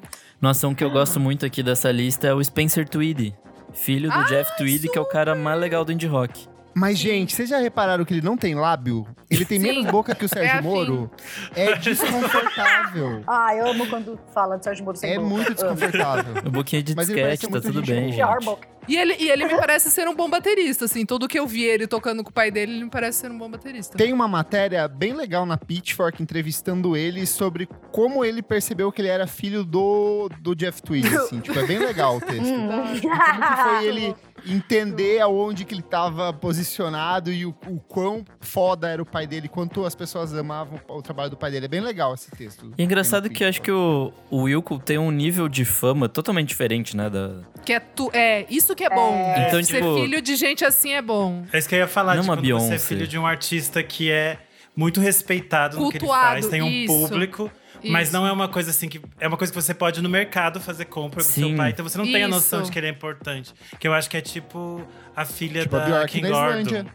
Nossa, um que eu gosto muito aqui dessa lista é o Spencer Tweedy. Filho do Ah, Jeff Tweedy, que é o cara mais legal do indie rock. Mas, gente, vocês já repararam que ele não tem lábio? Ele tem Sim. menos boca que o Sérgio assim. Moro? É desconfortável. Ah, eu amo quando fala de Sérgio Moro sem é boca. muito desconfortável. Um pouquinho de Mas ele parece disquete, tá muito tudo bem, boca. E ele, e ele me parece ser um bom baterista, assim. Tudo que eu vi ele tocando com o pai dele, ele me parece ser um bom baterista. Tem uma matéria bem legal na Pitchfork entrevistando ele sobre como ele percebeu que ele era filho do, do Jeff Tweedy, assim. tipo, é bem legal o texto. Hum. Como que foi ele entender aonde que ele estava posicionado e o, o quão foda era o pai dele, quanto as pessoas amavam o trabalho do pai dele. É bem legal esse texto. E é engraçado que eu acho que o, o Wilco tem um nível de fama totalmente diferente, né? Da... Que é, tu, é, isso que é bom. Então, Ser tipo- filho de gente assim é bom. É isso que eu ia falar, Não de uma quando você é Beyoncé. filho de um artista que é muito respeitado no que ele Cultuado, faz, tem um isso. público. Mas Isso. não é uma coisa assim que. É uma coisa que você pode ir no mercado fazer compra do seu Sim. pai. Então você não tem a noção Isso. de que ele é importante. Que eu acho que é tipo a filha Tipo a da Bjork King da Gordon.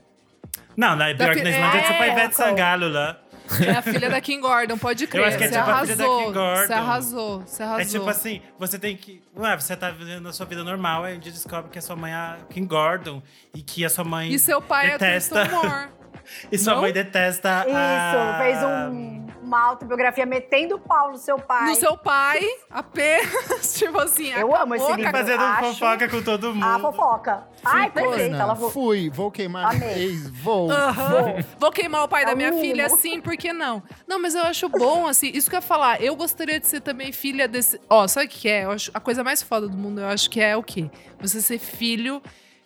Não, na Bjork fi- na Islândia é tipo a É, Ivete qual? Sangalo lá. É a filha da Kim Gordon, pode crer. acho que é você tipo a filha da arrasou. Kim Gordon. Você arrasou, você arrasou. É tipo assim, você tem que. Ué, você tá vivendo a sua vida normal, aí um dia descobre que a sua mãe é a Kim Gordon e que a sua mãe. E seu pai detesta, é Tristan Moore. E sua Não? mãe detesta Isso, a. fez um, uma autobiografia metendo o pau no seu pai. No seu pai, apenas, tipo assim, Eu amo esse livro. Fazendo acho- fofoca com todo mundo. A fofoca. Ai, perfeita. Ela vo- Fui, vou queimar Amei. ex, vou. Aham. Vou queimar o pai da minha filha assim, por que não? Não, mas eu acho bom, assim, isso que eu ia falar. Eu gostaria de ser também filha desse. Ó, sabe o que é? Eu acho a coisa mais foda do mundo, eu acho que é o quê? Você ser filho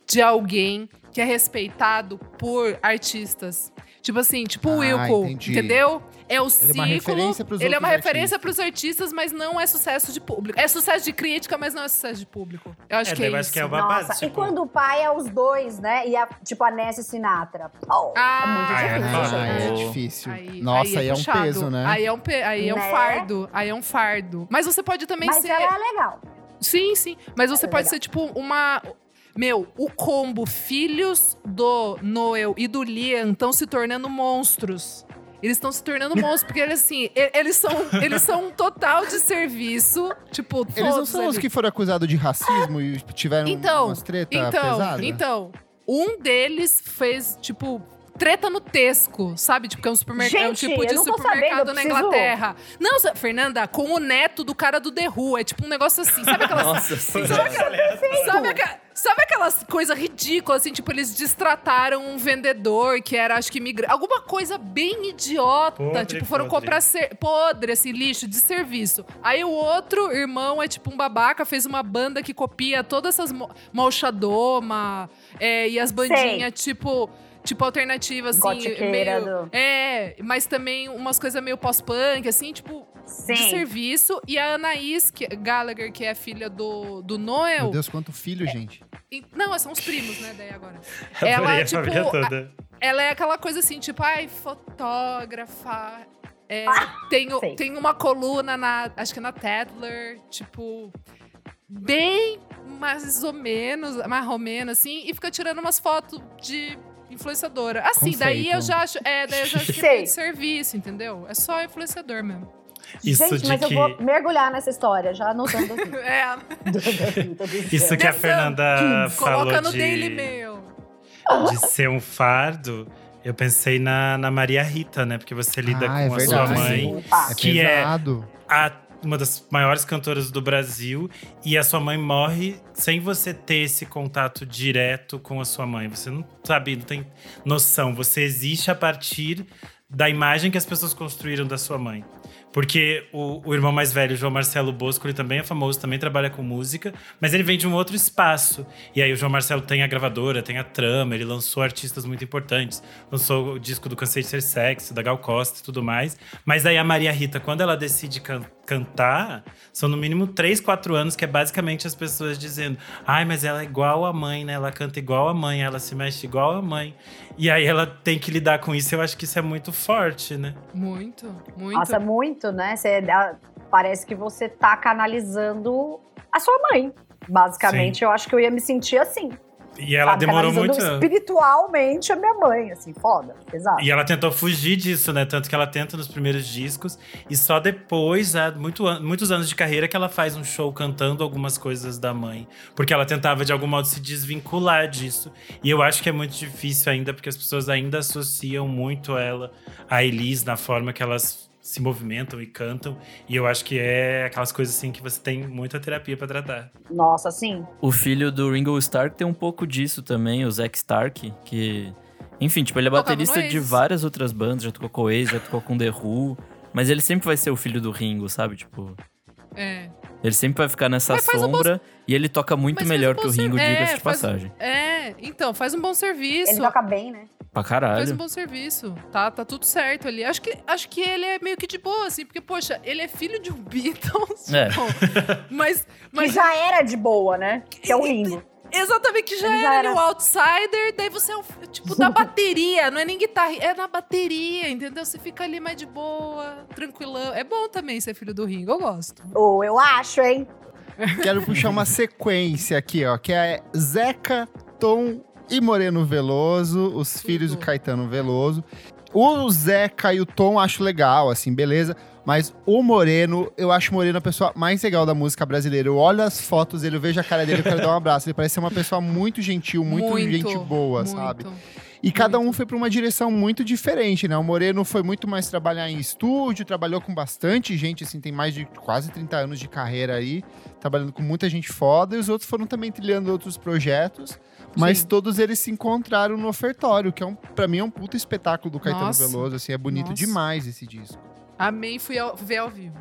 de alguém que é respeitado por artistas. Tipo assim, tipo o Ah, Wilco, entendi. entendeu? É o Ele é ciclo. uma referência pros ele é uma referência artistas. pros artistas, mas não é sucesso de público. É sucesso de crítica, mas não é sucesso de público. Eu acho É, que é isso. que é uma base. Nossa, e tipo, quando o pai é os dois, né? E a, tipo a Nancy Sinatra. Pô, Ah, é muito é difícil. Ah, gente. é Oh. difícil. Aí- Nossa, aí é, um puxado. peso, né? Aí é um, pe- aí é um Né? fardo. Aí é um fardo. Mas você pode também Mas ser. ela é legal. Sim, sim. Mas você É pode legal. ser, tipo, uma. Meu, o combo filhos do Noel e do Liam estão se tornando monstros. Eles estão se tornando monstros, porque eles, assim, eles são, eles são um total de serviço. Tipo, Eles não todos são os ali. que foram acusados de racismo e tiveram Então, umas treta Então, pesada? então, um deles fez, tipo, treta no Tesco, sabe? Tipo, que é um, supermercado, é um tipo de supermercado sabendo, na Inglaterra. Não, Fernanda, com o neto do cara do The Who. É tipo um negócio assim. Sabe aquelas. Nossa senhora. Sabe, aqua- sabe aquelas coisas ridículas, assim, tipo, eles destrataram um vendedor que era, acho que imigrante. Alguma coisa bem idiota. Podre, tipo, foram podre. comprar ser- podre, assim, lixo de serviço. Aí o outro irmão é tipo um babaca, fez uma banda que copia todas essas mo- Malchadoma é, e as bandinhas, tipo. Tipo, alternativa, assim. Gotiqueira Meio, do- É, mas também umas coisas meio pós-punk, assim, tipo, de Sim. serviço. E a Anaís que, Gallagher, que é filha do, do Noel. Meu Deus, quanto filho, gente. Não, são os primos, né, daí agora. Ela, a tipo, toda. Ela é aquela coisa assim, tipo, ai, fotógrafa. é, tenho, sei. tenho uma coluna na. Acho que é na Tedler, tipo. Bem mais ou menos, mais ou menos, assim, e fica tirando umas fotos de influenciadora. Assim, daí Conceito. eu já acho. É, daí eu já acho que é Sei. meio de serviço, entendeu? É só influenciador mesmo. Isso Gente, de mas que. eu vou mergulhar nessa história, já anotando aqui. É, Isso que a. Fernanda falou coloca no de, Daily Mail. de ser um fardo, eu pensei na, na Maria Rita, né? Porque você lida Ah, é com a sua mãe. É Que é- a- uma das maiores cantoras do Brasil, e a sua mãe morre sem você ter esse contato direto com a sua mãe. Você não sabe, não tem noção. Você existe a partir da imagem que as pessoas construíram da sua mãe. Porque o, o, irmão mais velho, João Marcelo Bosco, ele também é famoso, também trabalha com música, mas ele vem de um outro espaço. E aí o João Marcelo tem a gravadora, tem a trama, ele lançou artistas muito importantes. Lançou o disco do Cansei de Ser Sexy, da Gal Costa e tudo mais. Mas aí a Maria Rita, quando ela decide can cantar, são no mínimo três, quatro anos, que é basicamente as pessoas dizendo: ai, mas ela é igual a mãe, né? Ela canta igual a mãe, ela se mexe igual a mãe. E aí ela tem que lidar com isso. Eu acho que isso é muito forte, né? Muito, muito. Nossa, muito, né? Você, parece que você tá canalizando a sua mãe. Basicamente, Sim. eu acho que eu ia me sentir assim. E ela sabe, demorou muito. espiritualmente a minha mãe, assim, foda, exato. E ela tentou fugir disso, né? Tanto que ela tenta nos primeiros discos. E só depois, há muito, muitos anos de carreira, que ela faz um show cantando algumas coisas da mãe. Porque ela tentava, de algum modo, se desvincular disso. E eu acho que é muito difícil ainda, porque as pessoas ainda associam muito ela a Elis na forma que elas se movimentam e cantam. E eu acho que é aquelas coisas assim que você tem muita terapia para tratar. Nossa, sim. O filho do Ringo Stark tem um pouco disso também, o Zack Stark, que. Enfim, tipo, ele é baterista de várias outras bandas, já tocou com o Ace, já tocou com The Who. Mas ele sempre vai ser o filho do Ringo, sabe? Tipo. É. Ele sempre vai ficar nessa sombra um bom... e ele toca muito mas melhor um que o Ringo, ser... diga-se é, de passagem. É, então, faz um bom serviço. Ele toca bem, né? Pra caralho. Faz um bom serviço. Tá, tá tudo certo ali. Acho que, acho que ele é meio que de boa, assim, porque, poxa, ele é filho de um Beatles. É. mas, mas. Que já era de boa, né? Que é o Ringo. Exatamente, que já, já era, era o outsider, daí você é o, tipo, da bateria, não é nem guitarra, é na bateria, entendeu? Você fica ali mais de boa, tranquilão. É bom também ser filho do Ringo, eu gosto. Ou oh, eu acho, hein? Quero puxar uma sequência aqui, ó, que é Zeca, Tom e Moreno Veloso, os Tudo. filhos do Caetano Veloso. O Zeca e o Tom acho legal, assim, beleza. Mas o Moreno, eu acho o Moreno a pessoa mais legal da música brasileira. Eu olho as fotos dele, eu vejo a cara dele, eu quero dar um abraço. Ele parece ser uma pessoa muito gentil, muito, muito gente boa, muito. sabe? E cada um foi para uma direção muito diferente, né? O Moreno foi muito mais trabalhar em estúdio, trabalhou com bastante gente, assim, tem mais de quase 30 anos de carreira aí, trabalhando com muita gente foda, e os outros foram também trilhando outros projetos. Mas Sim. todos eles se encontraram no ofertório, que é um, para mim é um puta espetáculo do Caetano Nossa. Veloso, assim, é bonito Nossa. demais esse disco. Amei, fui ao, ver ao vivo.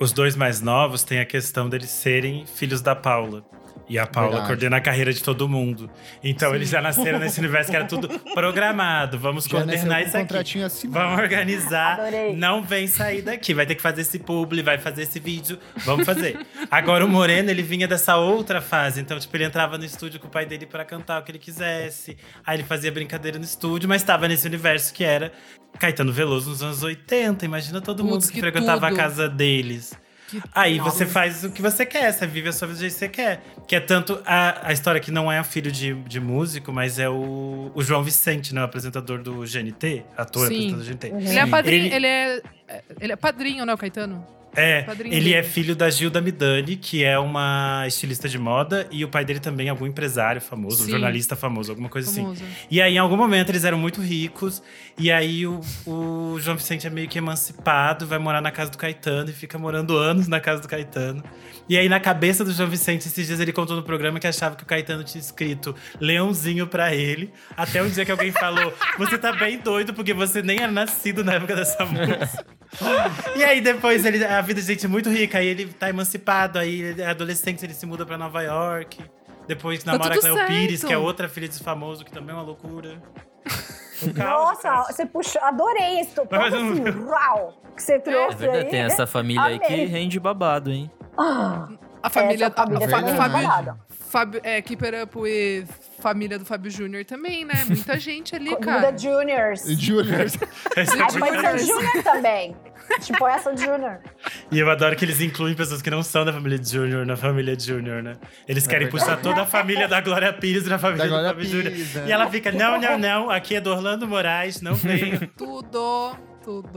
Os dois mais novos têm a questão deles serem filhos da Paula. E a Paula Verdade. coordena a carreira de todo mundo. Então Sim. eles já nasceram nesse universo que era tudo programado. Vamos já coordenar isso aqui. Assinado. Vamos organizar. Adorei. Não vem sair daqui. Vai ter que fazer esse publi, vai fazer esse vídeo. Vamos fazer. Agora o Moreno, ele vinha dessa outra fase. Então, tipo, ele entrava no estúdio com o pai dele para cantar o que ele quisesse. Aí ele fazia brincadeira no estúdio, mas estava nesse universo que era Caetano Veloso nos anos 80. Imagina todo mundo que, que frequentava tudo. a casa deles. Que Aí você faz o que você quer, você vive a sua vida do jeito que você quer. Que é tanto a, a história que não é o filho de, de músico, mas é o, o João Vicente, né? O apresentador do GNT, ator Sim. apresentador do GNT. Ele é padrinho, ele, ele é, ele é padrinho, né, o Caetano? É, ele é filho da Gilda Midani, que é uma estilista de moda, e o pai dele também é algum empresário famoso, um jornalista famoso, alguma coisa assim. famoso. assim. E aí, em algum momento, eles eram muito ricos, e aí o, o, João Vicente é meio que emancipado, vai morar na casa do Caetano e fica morando anos na casa do Caetano. E aí, na cabeça do João Vicente, esses dias ele contou no programa que achava que o Caetano tinha escrito Leãozinho pra ele. Até um dia que alguém falou: Você tá bem doido, porque você nem era nascido na época dessa música. e aí, depois, ele, a vida de gente é muito rica, aí ele tá emancipado, aí ele é adolescente, ele se muda pra Nova York. Depois tá namora a Cleo Pires, que é outra filha de famoso, que também é uma loucura. Nossa, você puxou, adorei esse topo assim, uau, que você trouxe é verdade, aí. Tem essa família Amei. aí que rende babado, hein? Ah, a família, a, família a, a, Fábio, Fábio, é, Keeper Up with família do Fábio Júnior também, né? Muita gente ali, cara. The Juniors. Juniors. Aí pode ser Junior também. tipo essa Junior. E eu adoro que eles incluem pessoas que não são da família de Júnior na família Júnior, né? Eles é querem é puxar toda a família da Glória Pires na família da do Fábio Júnior. Né? E ela fica, não, não, não, aqui é do Orlando Moraes, não venho. Tudo tudo.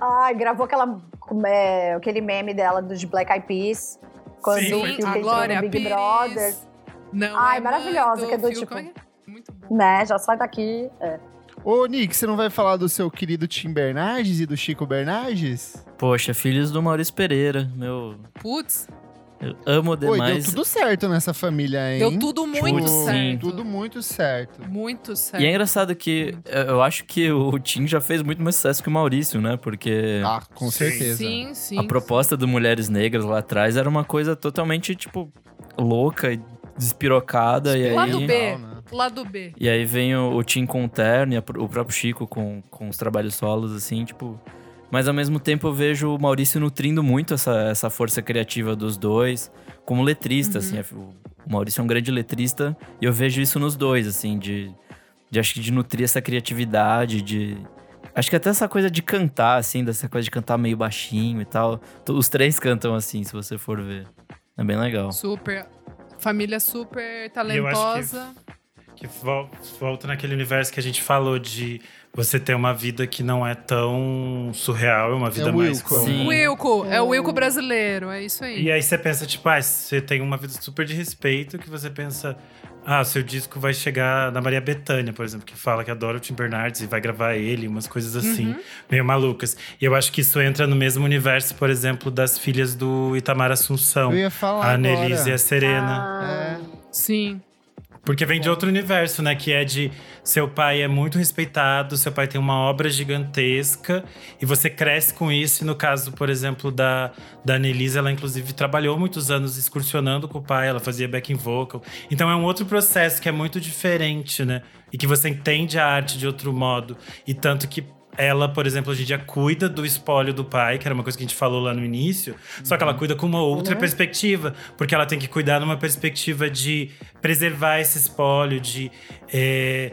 Ai, gravou aquela, é, aquele meme dela dos Black Eyed Peas. Quando Sim, o a Glória Big Pires. Brother. Não Ai, é maravilhosa, que é do tipo. É? Muito bom. Né, já sai daqui. É. Ô, Nick, você não vai falar do seu querido Tim Bernardes e do Chico Bernardes? Poxa, filhos do Maurício Pereira, meu. Putz. Eu amo Oi, deu demais. tudo certo nessa família, hein? Deu tudo muito Tipo, certo. Tudo muito certo. Muito certo. E é engraçado que eu eu acho que o Tim já fez muito mais sucesso que o Maurício, né? Porque Ah, com Sim. certeza. Sim, sim. a proposta do Mulheres Negras lá atrás era uma coisa totalmente, tipo, louca e despirocada. E Lado aí, B. Legal, né? Lado B. e aí vem o, o Tim com o Terno e a o próprio Chico com, com os trabalhos solos, assim, tipo. Mas ao mesmo tempo eu vejo o Maurício nutrindo muito essa, essa força criativa dos dois, como letrista, assim. O Maurício é um grande letrista e eu vejo isso nos dois, assim, de, de acho que de nutrir essa criatividade, de. Acho que até essa coisa de cantar, assim, dessa coisa de cantar meio baixinho e tal. Os três cantam assim, se você for ver. É bem legal. Super. Família super eu acho que- talentosa. Que vol- volta naquele universo que a gente falou de você ter uma vida que não é tão surreal, é uma vida o mais Wilco. comum. Wilco, é o Wilco brasileiro, é isso aí. E aí você pensa, tipo, ah, você tem uma vida super de respeito, que você pensa, ah, seu disco vai chegar na Maria Bethânia, por exemplo, que fala que adora o Tim Bernardes e vai gravar ele, umas coisas assim, meio malucas. E eu acho que isso entra no mesmo universo, por exemplo, das filhas do Itamar Assunção. Eu ia falar A agora. Annelise e a Serena. Ah, É, Sim. Porque vem de outro universo, né? Que é de seu pai é muito respeitado, seu pai tem uma obra gigantesca e você cresce com isso. E no caso, por exemplo, da, da Annelise, ela inclusive trabalhou muitos anos excursionando com o pai, ela fazia backing vocal. Então é um outro processo que é muito diferente, né? E que você entende a arte de outro modo. E tanto que ela, por exemplo, hoje em dia cuida do espólio do pai, que era uma coisa que a gente falou lá no início. Só que ela cuida com uma outra perspectiva, porque ela tem que cuidar numa perspectiva de preservar esse espólio, de é,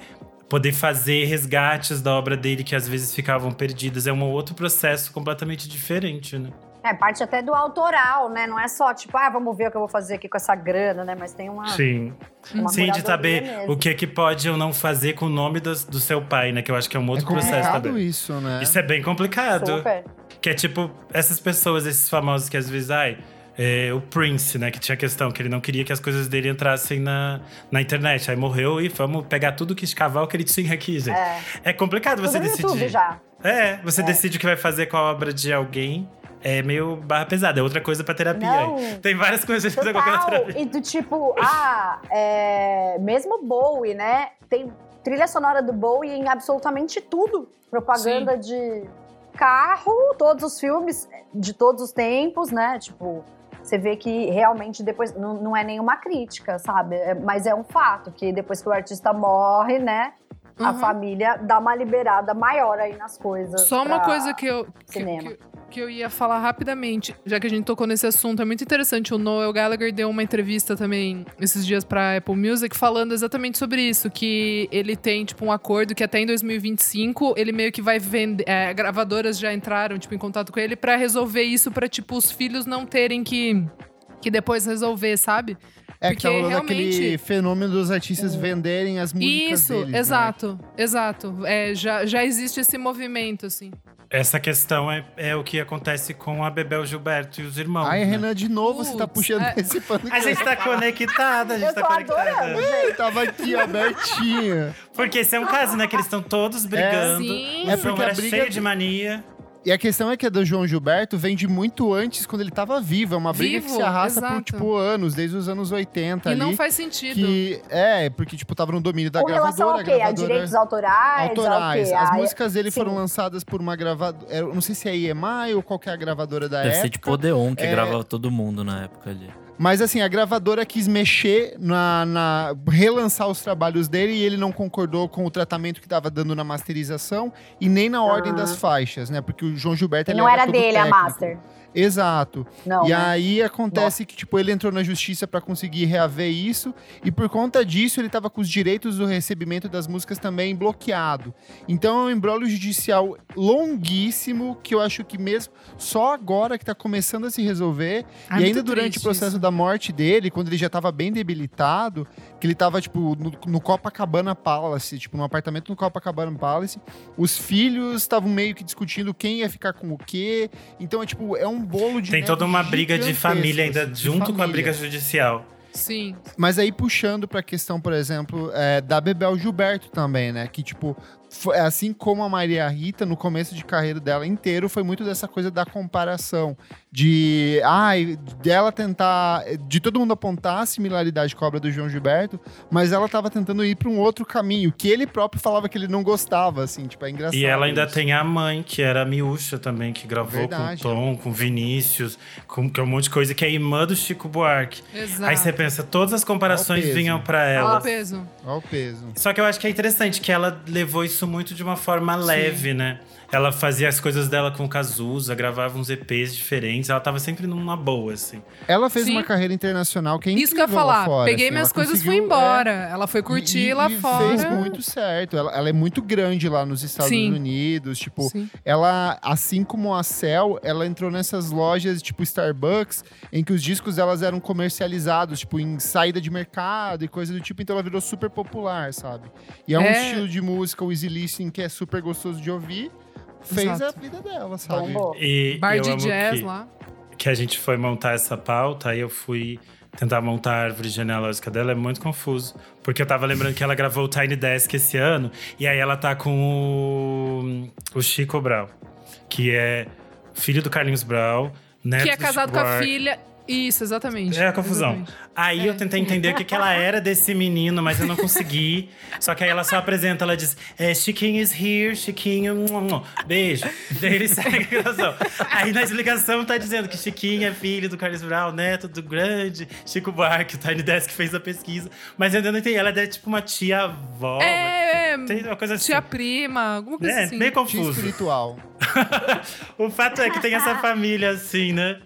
poder fazer resgates da obra dele que às vezes ficavam perdidas. É um outro processo completamente diferente, né? É, parte até do autoral, né? Não é só tipo, ah, vamos ver o que eu vou fazer aqui com essa grana, né? Mas tem uma. Sim. uma Sim, de saber mesmo. o que que pode ou não fazer com o nome das- do, seu pai, né? Que eu acho que é um é outro processo complicado também. isso, né? Isso é bem complicado. Super. Que é tipo, essas pessoas, esses famosos que às vezes, ai, é, o Prince, né? Que tinha questão, que ele não queria que as coisas dele entrassem na, na internet. Aí morreu e vamos pegar tudo que escavar que ele tinha aqui, gente. É. É, complicado você Tudo no decidir. YouTube já. É, você decide o que vai fazer com a obra de alguém. É meio barra pesada, é outra coisa pra terapia. Não. aí. Tem várias coisas pra fazer com a Total. terapia. E do tipo, ah, é, mesmo Bowie, né? Tem trilha sonora do Bowie em absolutamente tudo. Propaganda de carro, todos os filmes de todos os tempos, né? Tipo, você vê que realmente depois não, não é nenhuma crítica, sabe? É- mas é um fato que depois que o artista morre, né? A Uhum. família dá uma liberada maior aí nas coisas. Só uma coisa que eu, que, cinema. que- que eu ia falar rapidamente, já que a gente tocou nesse assunto, é muito interessante. O Noel Gallagher deu uma entrevista também esses dias pra Apple Music falando exatamente sobre isso, que ele tem tipo um acordo que até em 2025 ele meio que vai vender, é, gravadoras já entraram tipo em contato com ele pra resolver isso pra tipo os filhos não terem que que depois resolver, sabe? É que porque tá rolando aquele realmente- fenômeno dos artistas venderem as músicas Isso, deles, né? exato, exato. É, já, já existe esse movimento, assim. Essa questão é, é o que acontece com a Bebel Gilberto e os irmãos. Ai, né? Renan, de novo você tá puxando é. esse pano. A gente tá conectada, a gente Eu tá tô conectada. tava aqui, abertinha. Porque esse é um caso, né? Que eles estão todos brigando. Sim. É o João porque a era briga- cheio de mania. E a questão é que a do João Gilberto vem de muito antes, quando ele tava vivo. É uma briga que Vivo, se arrasta por, exato. tipo, anos, desde os anos 80 E ali. não faz sentido. Que, é, porque, tipo, tava no domínio da Com relação gravadora. ao quê? a A direitos autorais? autorais. As A- músicas dele sim. foram lançadas por uma gravadora. Eu não sei se é a EMI ou qual que é a gravadora da Deve época. ser tipo Odeon, que é- gravava todo mundo na época ali. Mas assim, a gravadora quis mexer na, na- relançar os trabalhos dele e ele não concordou com o tratamento que tava dando na masterização e nem na ordem Ah. das faixas, né? Porque o João Gilberto ele não era todo dele a técnico. master. Exato. Não. e né? aí acontece que, tipo, ele entrou na justiça pra conseguir reaver isso, e por conta disso ele tava com os direitos do recebimento das músicas também bloqueado. Então é um embrólio judicial longuíssimo, que eu acho que mesmo só agora que tá começando a se resolver, Ai, e ainda durante o processo isso. da morte dele, quando ele já tava bem debilitado, que ele tava, tipo, no, no Copacabana Palace, tipo, num apartamento no Copacabana Palace, os filhos estavam meio que discutindo quem ia ficar com o quê. Então, é tipo, é um bolo de Tem toda uma briga de família ainda, assim, de junto com a família. briga judicial. Sim. Mas aí puxando pra questão, por exemplo, é, da Bebel Gilberto também, né? Que, tipo, foi- assim como a Maria Rita, no começo de carreira dela inteiro, foi muito dessa coisa da comparação. De, ai, dela tentar. De todo mundo apontar a similaridade com a obra do João Gilberto, mas ela tava tentando ir para um outro caminho, que ele próprio falava que ele não gostava, assim, tipo, é engraçado. E ela ainda isso. tem a mãe, que era a Miúcha também, que gravou Verdade. com o Tom, com o Vinícius, com, que é um monte de coisa, que é irmã do Chico Buarque. Exato. Aí você pensa, todas as comparações Olha vinham pra Olha ela. o peso. Olha o peso. Só que eu acho que é interessante que ela levou isso muito de uma forma leve, né? Ela fazia as coisas dela com o Cazuza, gravava uns EPs diferentes. Ela tava sempre numa boa, assim. Ela fez Sim. uma carreira internacional que é Isso que eu ia falar. fora, Peguei assim, minhas ela coisas e fui embora. é, Ela foi curtir E- lá e fora. Fez muito certo. Ela, ela é muito grande lá nos Estados Sim. Unidos. Tipo, Sim. ela, assim como a Cell, ela entrou nessas lojas tipo Starbucks, em que os discos delas eram comercializados, tipo, em saída de mercado e coisa do tipo, então ela virou super popular, sabe? E é, um É. estilo de música, o easy listening, que é super gostoso de ouvir. Fez Exato. a vida dela, sabe? E Bar eu de amo jazz que, lá. que a gente foi montar essa pauta, aí eu fui tentar montar a árvore genealógica dela, é muito confuso. Porque eu tava lembrando que ela gravou o Tiny Desk esse ano, e aí ela tá com o, o Chico Brau, que é filho do Carlinhos Brau, neto Que é do casado com a filha. Isso, exatamente. É a confusão. Exatamente. Aí É. eu tentei entender o que, que ela era desse menino, mas eu não consegui. Só que aí ela só apresenta, ela diz: é, Chiquinho is here, Chiquinho. Beijo. Daí ele segue a gravação. Aí na explicação tá dizendo que Chiquinho é filho do Carlos Brown, neto do grande Chico Buarque, o Tiny Desk fez a pesquisa. Mas eu ainda não entendi. Ela é tipo uma tia-avó. É, é, Tem uma coisa assim. tia prima, alguma coisa É, assim. meio Tia confuso. espiritual. o fato é que tem essa família assim, né?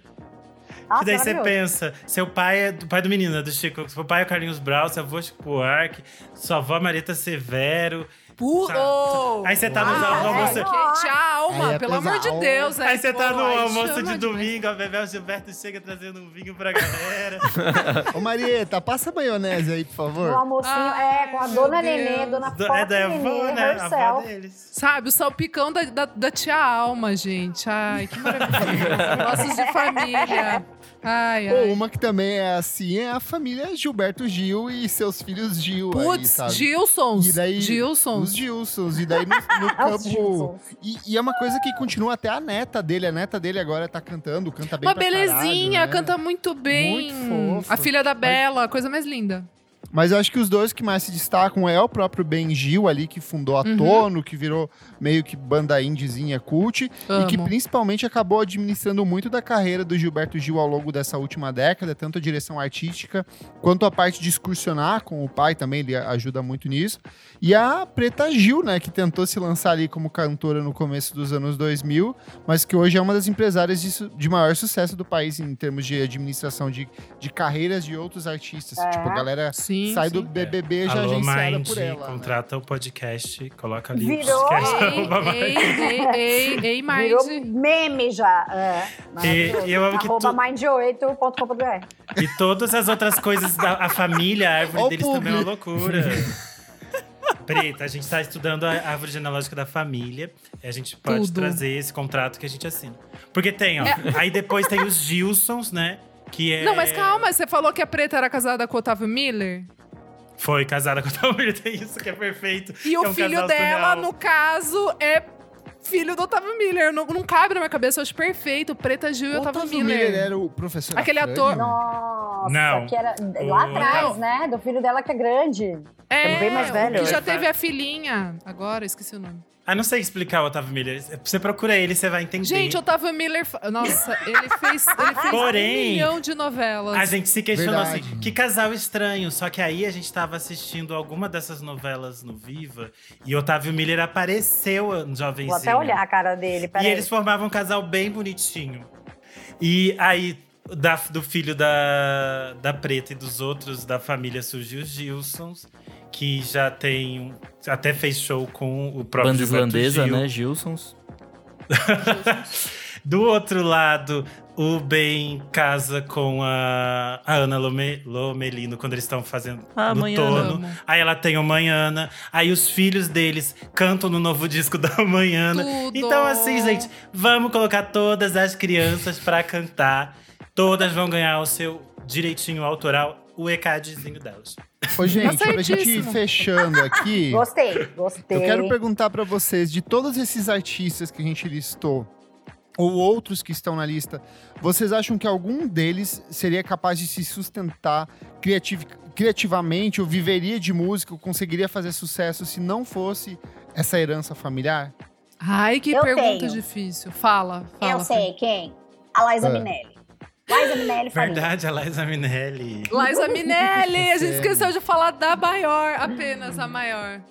Nossa, Que daí você pensa, seu pai é do pai do menino, é do Chico. Seu pai é o Carlinhos Brau, seu avô é Chico Buarque, sua avó é Marita Severo. Puro! Aí você tá no Ah, almoço. é. Tia alma, Aí é pelo amor de. Deus. Aí você tá no aí almoço de domingo, a Bebel Gilberto chega trazendo um vinho pra galera. Ô, Marieta, passa a maionese aí, por favor. No almocinho, Ai, é, com a dona Deus. Nenê, dona Do- é da Nenê, avó, né? A avó deles. Sabe, o salpicão da, da, da tia Alma, gente. Ai, que maravilhoso. Nossos de família. Ai, Ou ai. uma que também é assim é a família Gilberto Gil e seus filhos Gil aí, Putz, sabe? Gilsons. E daí, Gilsons. Os Gilsons. E daí no, no campo. Gilsons. E, e é uma coisa que continua até a neta dele. A neta dele agora tá cantando, canta bem Uma pra belezinha, caralho, né? canta muito bem. Muito fofa. A filha da Bela, a coisa mais linda. Mas eu acho que os dois que mais se destacam é o próprio Ben Gil ali, que fundou a Uhum. Tono, que virou meio que banda indiezinha cult. E que Amo. principalmente acabou administrando muito da carreira do Gilberto Gil ao longo dessa última década, tanto a direção artística quanto a parte de excursionar com o pai também, ele ajuda muito nisso. E a Preta Gil, né, que tentou se lançar ali como cantora no começo dos anos 2000, mas que hoje é uma das empresárias de, de maior sucesso do país em termos de administração de, de carreiras de outros artistas. É. Tipo, a galera Sim, sai sim. do BBB já Alô, agenciada Mind, por ela. né? contrata o podcast, coloca ali Virou- o podcast. Ei, ei, ei, ei, ei, Virou Mind. meme já. É. E eu amo que Arroba tu- mind8.com.br. E todas as outras coisas da a família, a árvore o deles também é uma loucura. Preta, a gente tá estudando a árvore genealógica da família. E a gente pode Tudo. trazer esse contrato que a gente assina. Porque tem, ó. Aí depois tem os Gilsons, né? Que é. Não, mas calma, você falou que a Preta era casada com o Otávio Miller? Foi casada com a Tamir, tem isso que é perfeito. E É o um filho dela, surreal. no caso, é filho do Otávio Miller. Não, não cabe na minha cabeça, eu acho perfeito. Preta Gil e O Otávio Otávio Miller. Miller era o professor Aquele Afrânio? ator- Nossa, Não. que era O- lá atrás, Não. né? Do filho dela que é grande. É, bem mais velho. que já É, teve a filhinha. Agora, esqueci o nome. Ah, não sei explicar o Otávio Miller. Você procura ele, você vai entender. Gente, Otávio Miller... Nossa, ele fez, ele fez Porém, um milhão de novelas. A gente se questionou Verdade. assim, que casal estranho. Só que aí a gente tava assistindo alguma dessas novelas no Viva e Otávio Miller apareceu no jovenzinho. Vou até olhar a cara dele. E Peraí. eles formavam um casal bem bonitinho. E aí, da- do filho da, da Preta e dos outros da família surgiu os Gilsons, que já tem. Até fez show com o próprio Banda islandesa, Gil. né? Gilsons. Do outro lado, o Ben casa com a, a Ana Lome, Lomelino quando eles estão fazendo Ah, no tono. Amo. Aí ela tem o Manhana. Aí os filhos deles cantam no novo disco da Manhana. Tudo. Então, assim, gente, vamos colocar todas as crianças pra cantar. Todas vão ganhar o seu direitinho autoral o ECADzinho delas. Ô, gente, pra gente ir fechando aqui, Gostei, gostei. eu quero perguntar pra vocês, de todos esses artistas que a gente listou, ou outros que estão na lista, vocês acham que algum deles seria capaz de se sustentar criativ- criativamente, ou viveria de música, ou conseguiria fazer sucesso se não fosse essa herança familiar? Ai, que Eu pergunta tenho. difícil. Fala, fala. Eu sei quem? A Liza Ah. Minelli. Liza Minelli faria. Verdade, a Liza Minelli. Liza Minelli, a gente esqueceu de falar da maior, apenas a maior.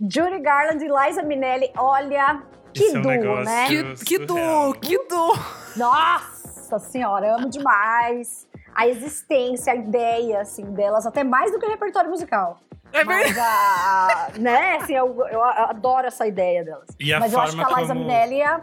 Judy Garland e Liza Minelli, olha, que Isso é um duo, né? Que, que surreal. du, que du. Nossa senhora, amo demais. A existência, a ideia, assim, delas, até mais do que o repertório musical. É verdade. Mas a, a- né, assim, eu, eu adoro essa ideia delas. E a Mas eu acho que a Liza como- Minelli é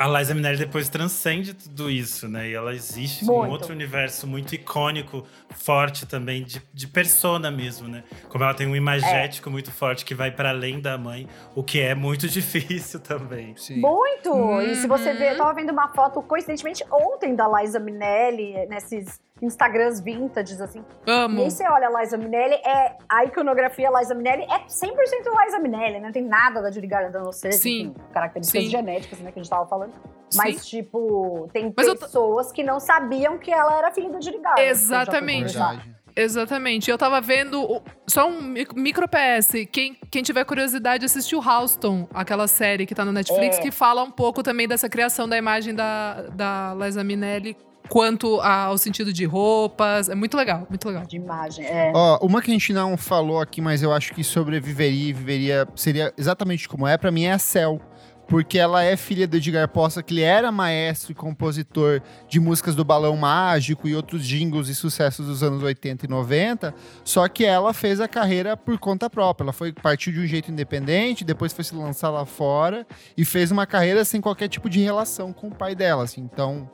A Liza Minelli depois transcende tudo isso, né? E ela existe Muito. num outro universo muito icônico, forte também, de, de persona mesmo, né? Como ela tem um imagético muito forte que vai para além da mãe, o que é muito difícil também. Sim. Muito! E se você Uhum. ver, eu tava vendo uma foto, coincidentemente, ontem da Liza Minelli, nesses Instagrams vintages, assim. E Amo. aí você olha a Liza Minelli, é, a iconografia Liza Minelli é 100% Liza Minelli, né? não tem nada da Judy Garland, a não ser Sim. enfim, características Sim. genéticas, né, que a gente tava falando. Mas, tipo, tem Mas pessoas que não sabiam que ela era filha da Judy Garland. Exatamente. Verdade. Exatamente. Eu tava vendo. o- Só um mi- micro PS. Quem, quem tiver curiosidade, assistiu Houston, aquela série que tá no Netflix, É. que fala um pouco também dessa criação da imagem da, da Liza Minelli quanto ao sentido de roupas. É muito legal, muito legal. De imagem, é. Ó, uma que a gente não falou aqui, mas eu acho que sobreviveria e viveria, seria exatamente como é, pra mim é a Cell. Porque ela é filha do Edgar Poça, que ele era maestro e compositor de músicas do Balão Mágico e outros jingles e sucessos dos anos 80 e 90. Só que ela fez a carreira por conta própria. Ela foi partiu de um jeito independente, depois foi se lançar lá fora e fez uma carreira sem qualquer tipo de relação com o pai dela. assim. Então,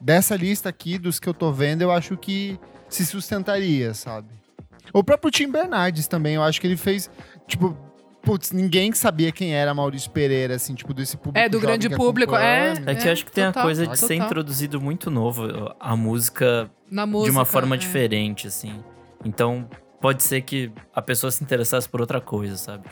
dessa lista aqui, dos que eu tô vendo, eu acho que se sustentaria, sabe? O próprio Tim Bernardes também, eu acho que ele fez, tipo, putz, ninguém sabia quem era Maurício Pereira, assim, tipo, desse público. É, do grande que público, é. acompanha. É que eu acho que tem total, a coisa de ser total. introduzido muito novo a música Na música. de uma forma é. diferente, assim. Então, pode ser que a pessoa se interessasse por outra coisa, sabe?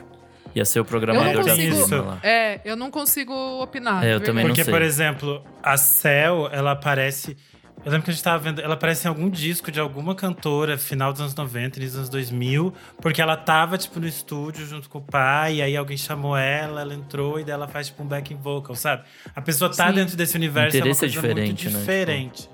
Ia ser o programador da consigo- turma lá. É, eu não consigo opinar. É, eu também não Porque, sei. por exemplo, a Cell, ela aparece. Eu lembro que a gente tava vendo. Ela aparece em algum disco de alguma cantora, final dos anos 90, início dos anos 2000, porque ela tava, tipo, no estúdio junto com o pai, e aí alguém chamou ela, ela entrou e daí ela faz, tipo, um backing vocal, sabe? A pessoa tá Sim. dentro desse universo, é uma Interesse é coisa muito diferente, né? diferente.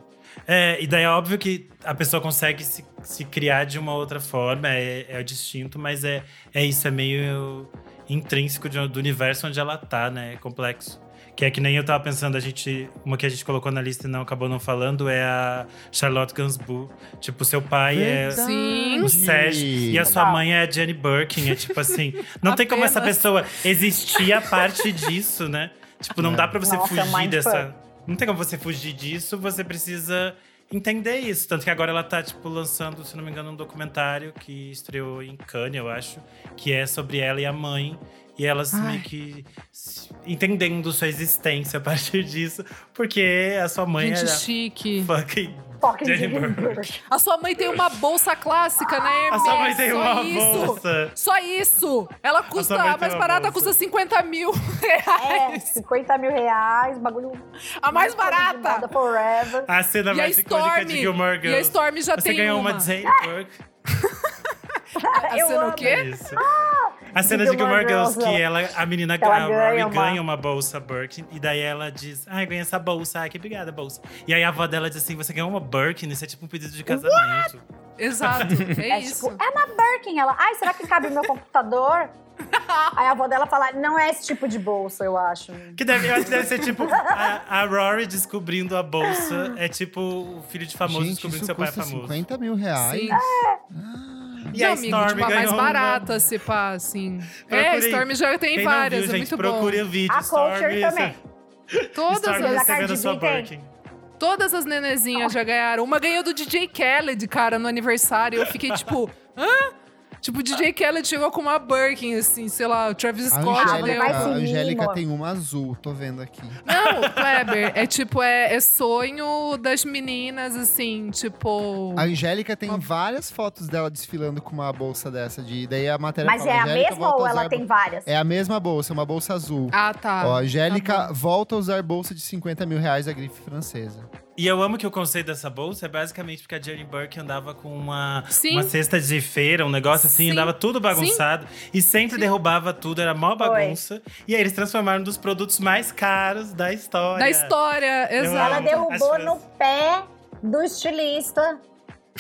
É, e daí é óbvio que a pessoa consegue se, se criar de uma outra forma, é, é distinto, mas é, é isso, é meio intrínseco de- do universo onde ela tá, né? É complexo. Que é que nem eu tava pensando, a gente. Uma que a gente colocou na lista e não acabou não falando é a Charlotte Gainsbourg. Tipo, seu pai é. Sim. O Sérgio e a sua mãe é a Jenny Birkin. É tipo assim. Não tem como essa pessoa existir a parte disso, né? Tipo, não dá pra você Nossa, é fugir dessa. Não tem como você fugir disso, você precisa entender isso. Tanto que agora ela tá, tipo, lançando, se não me engano, um documentário que estreou em Cannes, eu acho, que é sobre ela e a mãe. E elas Ai. meio que entendendo sua existência a partir disso, porque a sua mãe Gente era chique. fucking Jenny Birkin. Birkin. A sua mãe tem uma bolsa clássica, né, A Hermes? sua mãe tem Só uma isso. bolsa. Só isso. Ela custa, a tem mais uma barata bolsa. custa 50 mil É, reais. 50 mil reais, bagulho. A mais barata. Forever. A cena E a mais icônica Storm. de Gilmore Girls. E a Storm já Você tem ganhou uma, uma. Jane Burke. A Eu cena o quê? Isso. A cena de Gilmore Girls, que ela, a menina ela a Rory ganha ganha uma- uma... bolsa Birkin. E daí ela diz, ai, ganhei essa bolsa. Ai, que obrigada, bolsa. E aí a avó dela diz assim, você ganhou uma Birkin? Isso é tipo um pedido de casamento. Exato. É, É isso. tipo, é uma Birkin. Ela, ai, será que cabe no meu computador? Aí a avó dela fala, não é esse tipo de bolsa, eu acho. Que deve, eu acho que deve ser tipo a, a Rory descobrindo a bolsa. É tipo o filho de famoso Gente, descobrindo seu pai é famoso. 50 mil reais. Sim. E não, a amigo, Storm tipo, a mais uma- barata, se pá, assim. É, a Procurei. Storm já tem Quem várias, viu, é gente, muito procure bom. o vídeo. A Storm, Culture também. Todas Storm as- Cardi recebendo sua. Birkin. todas as nenezinhas já ganharam. Uma ganhou do DJ Khaled, cara, no aniversário. Eu fiquei tipo, hã? Tipo, o DJ Khaled chegou com uma Birkin, assim, sei lá, o Travis A Scott Angélica, deu. a Angélica tem uma azul, tô vendo aqui. Não, Kleber, é tipo, é, é sonho das meninas, assim, tipo. A Angélica tem Uma- várias fotos dela desfilando com uma bolsa dessa. De, daí a matéria Mas fala, é a mesma ou a ela tem várias? É a mesma bolsa, uma bolsa azul. Ah, tá. Ó, a Angélica Tá volta a usar bolsa de 50 mil reais da grife francesa. E eu amo que o conceito dessa bolsa é basicamente porque a Jane Burke andava com uma, Sim. uma cesta de feira, um negócio assim, Sim. andava tudo bagunçado e sempre derrubava tudo, era mó bagunça. E aí eles transformaram num dos produtos mais caros da história. Da história, exato. Ela derrubou no pé do estilista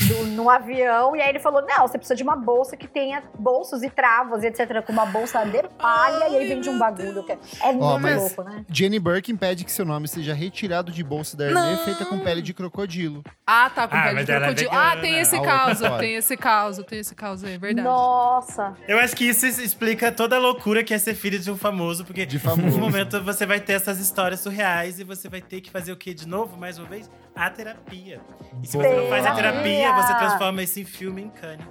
do- no avião. E aí ele falou: Não, você precisa de uma bolsa que tenha bolsos e travas, etc. Com uma bolsa de palha. e aí vende um bagulho. que É muito mas- louco, né? Jenny Birkin pede que seu nome seja retirado de bolsa da Hermê Não. feita com pele de crocodilo. Ah, tá, com Ah, pele mas de ela é crocodilo. vegana. ah, tem esse A outra caso, tem esse caso, tem esse caso aí, é verdade. Nossa. Eu acho que isso explica toda a loucura que é ser filho de um famoso, porque De famoso. no momento você vai ter essas histórias surreais e você vai ter que fazer o quê de novo, mais uma vez? A terapia. E se você não faz a Terapia. terapia, você transforma esse filme em cane.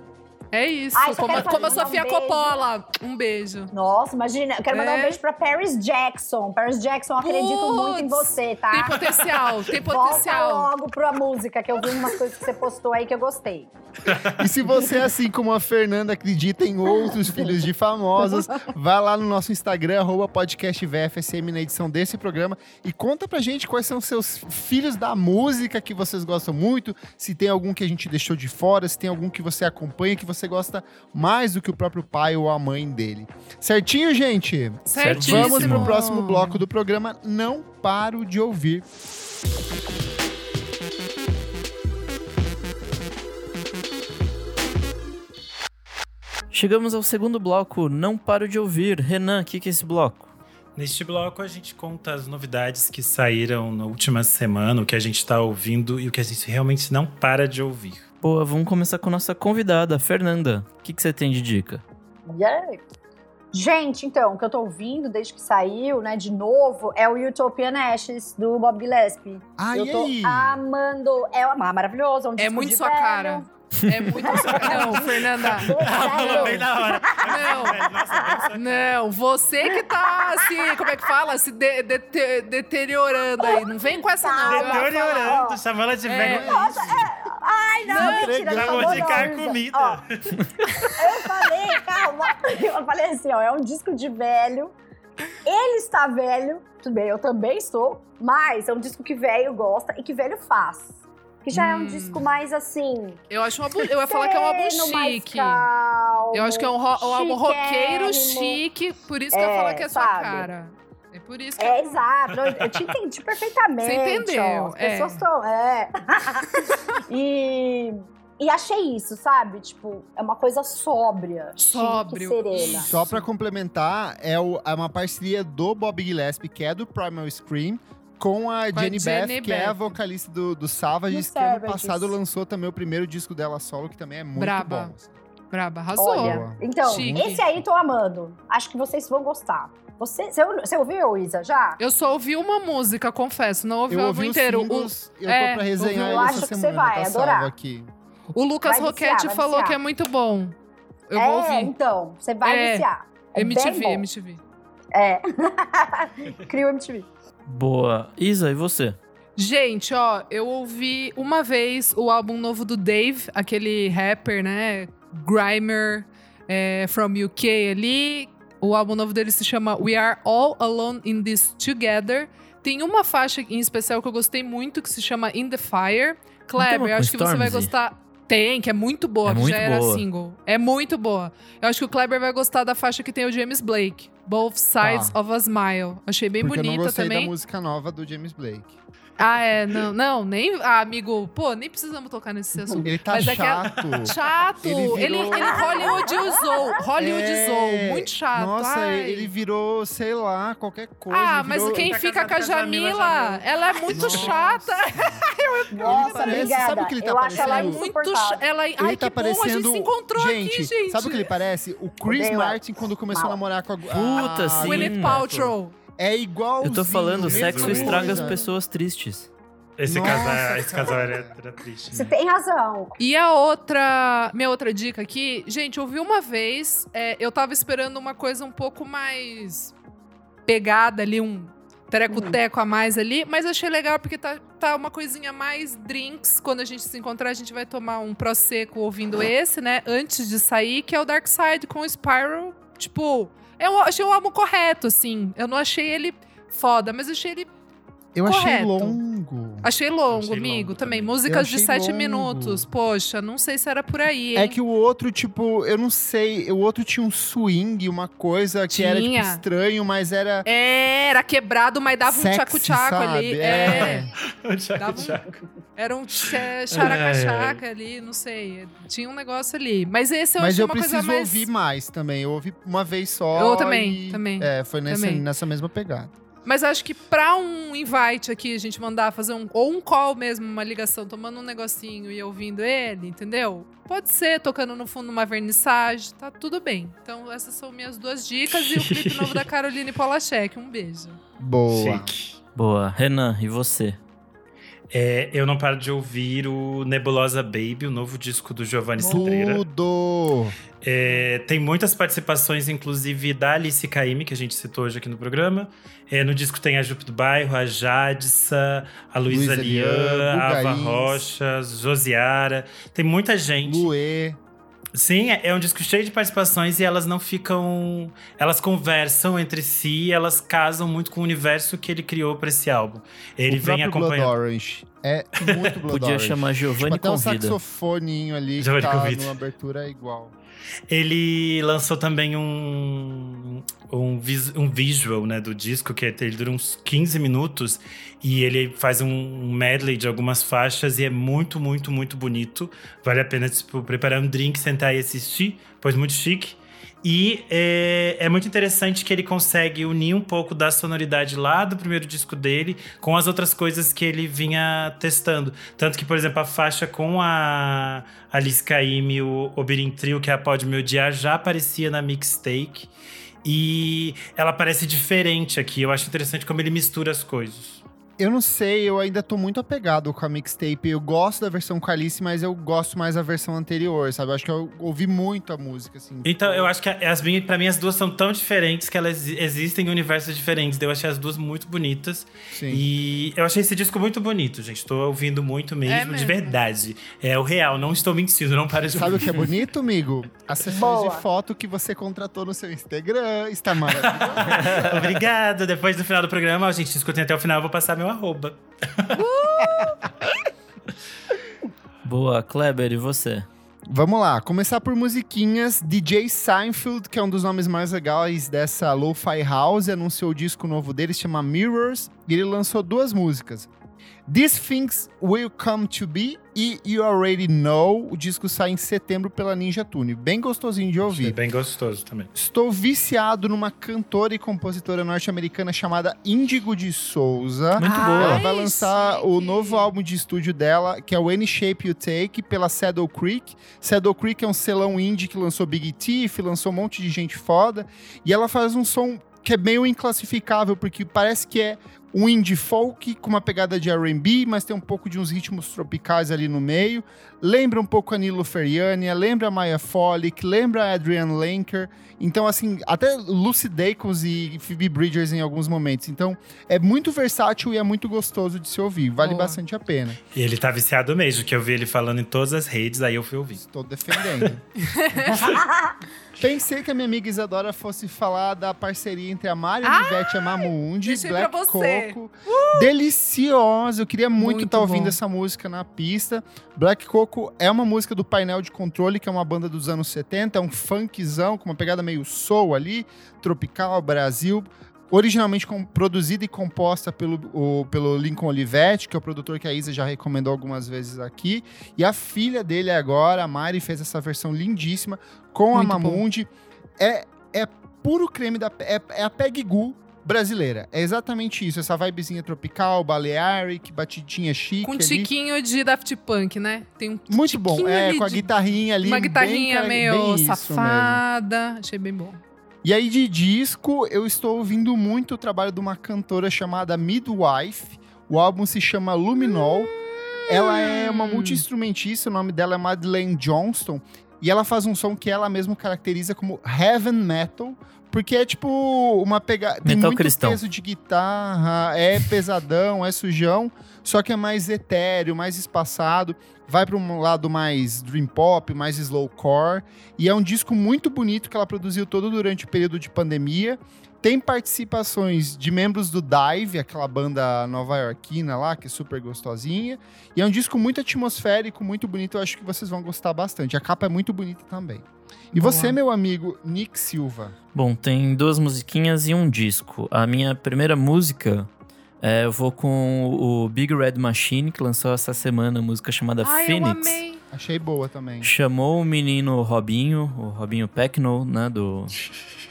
É isso, Ai, como, como a fazer- um Sofia beijo. Coppola. Um beijo. Nossa, imagina. Eu quero mandar É. um beijo pra Paris Jackson. Paris Jackson, eu acredito Putz, muito em você, tá? Tem potencial, tem Volta potencial. logo pra música, que eu vi umas coisas que você postou aí que eu gostei. E se você, assim como a Fernanda, acredita em outros filhos de famosos, vá lá no nosso Instagram, arroba podcast VFSM, na edição desse programa, e conta pra gente quais são seus filhos da música que vocês gostam muito, se tem algum que a gente deixou de fora, se tem algum que você acompanha, que você gosta mais do que o próprio pai ou a mãe dele. Certinho, gente? Certíssimo. Vamos pro próximo bloco do programa Não Paro de Ouvir. Chegamos ao segundo bloco, não paro de ouvir. Renan, o que, que é esse bloco? Neste bloco, a gente conta as novidades que saíram na última semana, o que a gente tá ouvindo e o que a gente realmente não para de ouvir. Boa, vamos começar com a nossa convidada, Fernanda. O que, que você tem de dica? Yeah. Gente, então, o que eu tô ouvindo desde que saiu, né, de novo, é o Utopian Ashes, do Bob Gillespie. Ah, eu e tô aí? amando. É uma- maravilhoso. É, um É muito de sua velho. cara. É muito. Não, Fernanda. Falou bem na hora. Não. Nossa, sua- Não, você que tá assim, como é que fala? Se de- dete- deteriorando aí. Não vem com essa, não. Calma, viu? Deteriorando, chamando ela de É. velho. Ai, não, Não, mentira. não, Chamou não, de não, car Isa. comida. Ó, eu falei, calma. Eu falei assim, ó, é um disco de velho. Ele está velho, tudo bem, eu também estou, mas é um disco que velho gosta e que velho faz. Que já é um Hum. disco mais assim. Eu acho um álbum, eu ia falar que é um álbum chique. calmo, Eu acho que é um, ro- um álbum roqueiro chique, por isso que eu ia É, falar que é sua sabe? cara. É por isso que É, exato. Eu, eu te entendi perfeitamente. Você entendeu, ó. As é. pessoas estão. É. e, e achei isso, sabe? Tipo, é uma coisa sóbria. Sóbrio. serena. Só pra complementar, é, o- é uma parceria do Bob Gillespie, que é do Primal Scream, com a Com a Jenny Jenny Beth, que é a vocalista do, do Savages, Do que ano Savages. passado lançou também o primeiro disco dela solo, que também é muito Braba. bom. Braba, arrasou. Olha, então, Chique. esse aí tô amando. Acho que vocês vão gostar. Você, você, você ouviu, Isa, já? Eu só ouvi uma música, confesso, não ouvi Eu o ouvi os inteiro. O, singles, eu é, tô pra resenhar eu acho que você vai tá adorar. aqui. o Lucas Vai viciar, Roquette vai falou viciar. que é muito bom. Eu é, vou ouvir. então, você vai É, viciar. É MTV, bom. MTV. É. Cria o MTV. Boa. Isa, e você? Gente, ó, eu ouvi uma vez o álbum novo do Dave, aquele rapper, né? Grimer, é, from UK ali. O álbum novo dele se chama We Are All Alone in This Together. Tem uma faixa em especial que eu gostei muito, que se chama In the Fire. Kleber, eu acho que você vai gostar. Tem, que é muito boa, É que muito já era boa. single. É muito boa. Eu acho que o Kleber vai gostar da faixa que tem o James Blake. Both Sides Tá. of a Smile. Achei bem Porque eu não bonita gostei também. da música nova do James Blake. Ah, é, não, não, nem. Ah, amigo, pô, nem precisamos tocar nesse assunto. Ele tá Mas é que é- chato. Chato! Ele Ele, virou- ele, Hollywoodizou. Hollywoodizou. É, Muito chato. Nossa, ai. ele virou, sei lá, qualquer coisa. Ah, ele mas virou- quem Tá fica com a a Jamila Jamila, Jamil. ela é muito Nossa. chata. Nossa, parece- obrigada. sabe o que ele tá eu acho ela é parecendo? muito chata. Ela, Ele ai, tá que bom, a gente parecendo. se encontrou gente, aqui, gente. sabe o que ele parece? O Chris. Martin quando começou a Mal. namorar com a. Puta, a- sim. Gwyneth Paltrow. É igual. Eu tô falando, sexo estraga as pessoas tristes. Esse Nossa, casal, esse casal era, era triste. Você né? tem razão. E a outra, minha outra dica aqui, gente, eu vi uma vez, é, eu tava esperando uma coisa um pouco mais pegada ali, um tereco-teco a mais ali, mas achei legal porque tá, tá uma coisinha mais drinks. Quando a gente se encontrar, a gente vai tomar um prosecco ouvindo esse, né? Antes de sair, que é o Dark Side com o Spiral. Tipo, eu achei o álbum correto, assim. Eu não achei ele foda, mas achei ele Eu achei Correto. longo. Achei longo, Achei amigo, longo também. também. Músicas Eu de achei sete longo. minutos. Poxa, não sei se era por aí, É hein? que o outro, tipo, eu não sei, o outro tinha um swing, uma coisa que era tipo, Tinha. estranho, mas era É, era quebrado, mas dava um sexy, tchaco-tchaco ali. sabe? É. Tchaco, Dava um-. Era um tcha- Ai, characa-chaca ali, não sei. Tinha um negócio ali. Mas esse eu Mas achei eu uma preciso coisa mais. ouvir mais também. Eu ouvi uma vez só. Eu também, e- também, É, foi nessa, também. nessa mesma pegada. Mas acho que pra um invite aqui, a gente mandar fazer um. Ou um call mesmo, uma ligação, tomando um negocinho e ouvindo ele, entendeu? Pode ser, tocando no fundo uma vernissagem, tá tudo bem. Então, essas são minhas duas dicas e o clipe novo da Caroline Polachek. Um beijo. Boa. Chique. Boa. Renan, e você? É, eu não paro de ouvir o Nebulosa Baby, o novo disco do Giovanni Cidreira. Tudo! É, tem muitas participações, inclusive da Alice Caymmi, que a gente citou hoje aqui no programa. É, no disco tem a Jupe do Bairro, a Jadissa, a Luísa Lian, a Ava. Rocha, Josiara. Tem muita gente. Luê. Sim, é é um disco cheio de participações e elas não ficam. Elas conversam entre si, elas casam muito com o universo que ele criou para esse álbum. Ele o vem próprio Blood acompanhando. Orange. É muito Blood Podia Orange. chamar Tipo, Giovanni até um Convida. saxofoninho ali que Giovanni tá Convida. numa abertura é igual. Ele lançou também um, um, vis- um visual né, do disco, que é- ele dura uns 15 minutos. E ele faz um medley de algumas faixas e é muito, muito, muito bonito. Vale a pena tipo, preparar um drink, sentar e assistir, pois muito chique. E é, é muito interessante que ele consegue unir um pouco da sonoridade lá do primeiro disco dele com as outras coisas que ele vinha testando. Tanto que, por exemplo, a faixa com a Alice Caymmi, o Obirin Trio, que é a Pode Me Odiar, já aparecia na mixtape. E ela parece diferente aqui. Eu acho interessante como ele mistura as coisas. Eu não sei, eu ainda tô muito apegado com a mixtape. Eu gosto da versão com a Alice, mas eu gosto mais da versão anterior, sabe? Eu acho que eu ouvi muito a música, assim. Então, eu acho que as minhas, pra mim, as duas são tão diferentes que elas existem em universos diferentes. Eu achei as duas muito bonitas. Sim. E eu achei esse disco muito bonito, gente. Tô ouvindo muito mesmo, É de mesmo. verdade. É o real, não estou mentindo, não para de Sabe o que é bonito, amigo? As sessões Boa. de foto que você contratou no seu Instagram. Está maravilhoso. Obrigado. Depois do final do programa, ó, gente, escutem até o final, eu vou passar meu arroba. Boa, Kleber, e você? Vamos lá, começar por musiquinhas. DJ Seinfeld, que é um dos nomes mais legais dessa Lo-Fi House, anunciou o disco novo dele, se chama Mirrors, e ele lançou duas músicas. These Things Will Come to Be e You Already Know. O disco sai em setembro pela Ninja Tune. Bem gostosinho de ouvir. bem gostoso também. Estou viciado numa cantora e compositora norte-americana chamada Índigo de Souza. Muito Ai, boa. Ela vai lançar o chique. novo álbum de estúdio dela, que é o Any Shape You Take, pela Saddle Creek. Saddle Creek é um selão indie que lançou Big Thief, lançou um monte de gente foda. E ela faz um som que é meio inclassificável, porque parece que é um indie folk com uma pegada de R&B, mas tem um pouco de uns ritmos tropicais ali no meio. Lembra um pouco a Nilo Feriania, lembra a Maya Folic, lembra a Adrian Lenker. Então, assim, até Lucy Dacus e Phoebe Bridgers em alguns momentos. Então, é muito versátil e é muito gostoso de se ouvir. Vale Boa. bastante a pena. E ele tá viciado mesmo, que eu vi ele falando em todas as redes, aí eu fui ouvir. Estou defendendo. Pensei que a minha amiga Isadora fosse falar da parceria entre a Mari Olivetti e a Mamundi, Black pra você. Coco. Deliciosa! Eu queria muito estar ouvindo bom. essa música na pista. Black Coco é uma música do Painel de Controle, que é uma banda dos anos 70, é um funkzão com uma pegada meio soul ali, tropical, Brasil. Originalmente com- produzida e composta pelo, o- pelo Lincoln Olivetti, que é o produtor que a Isa já recomendou algumas vezes aqui. E a filha dele agora, a Mari, fez essa versão lindíssima com Muito a bom. Mamundi. É, é puro creme da. É, é a Peg brasileira. É exatamente isso. Essa vibezinha tropical, balearic, batidinha chique. Com um ali. tiquinho de Daft Punk, né? Tem um Muito bom. É, ali com a guitarrinha ali. uma bem guitarrinha cara- meio bem safada. Achei bem bom. E aí, de disco, eu estou ouvindo muito o trabalho de uma cantora chamada Midwife. O álbum se chama Luminol. Ela é uma multi-instrumentista, o nome dela é Madeleine Johnston. E ela faz um som que ela mesma caracteriza como heaven metal, porque é tipo uma pegada. Tem muito cristão. peso de guitarra, é pesadão, é sujão, só que é mais etéreo, mais espaçado. Vai para um lado mais dream pop, mais slowcore. E é um disco muito bonito que ela produziu todo durante o período de pandemia. Tem participações de membros do Dive, aquela banda nova-iorquina lá, que é super gostosinha. E é um disco muito atmosférico, muito bonito. Eu acho que vocês vão gostar bastante. A capa é muito bonita também. E Boa. você, meu amigo Nick Silva? Bom, tem duas musiquinhas e um disco. A minha primeira música, é, eu vou com o Big Red Machine, que lançou essa semana a música chamada Ai, eu Phoenix. amei. Achei boa também. Chamou o menino Robinho, o Robinho Pecknow, né, do,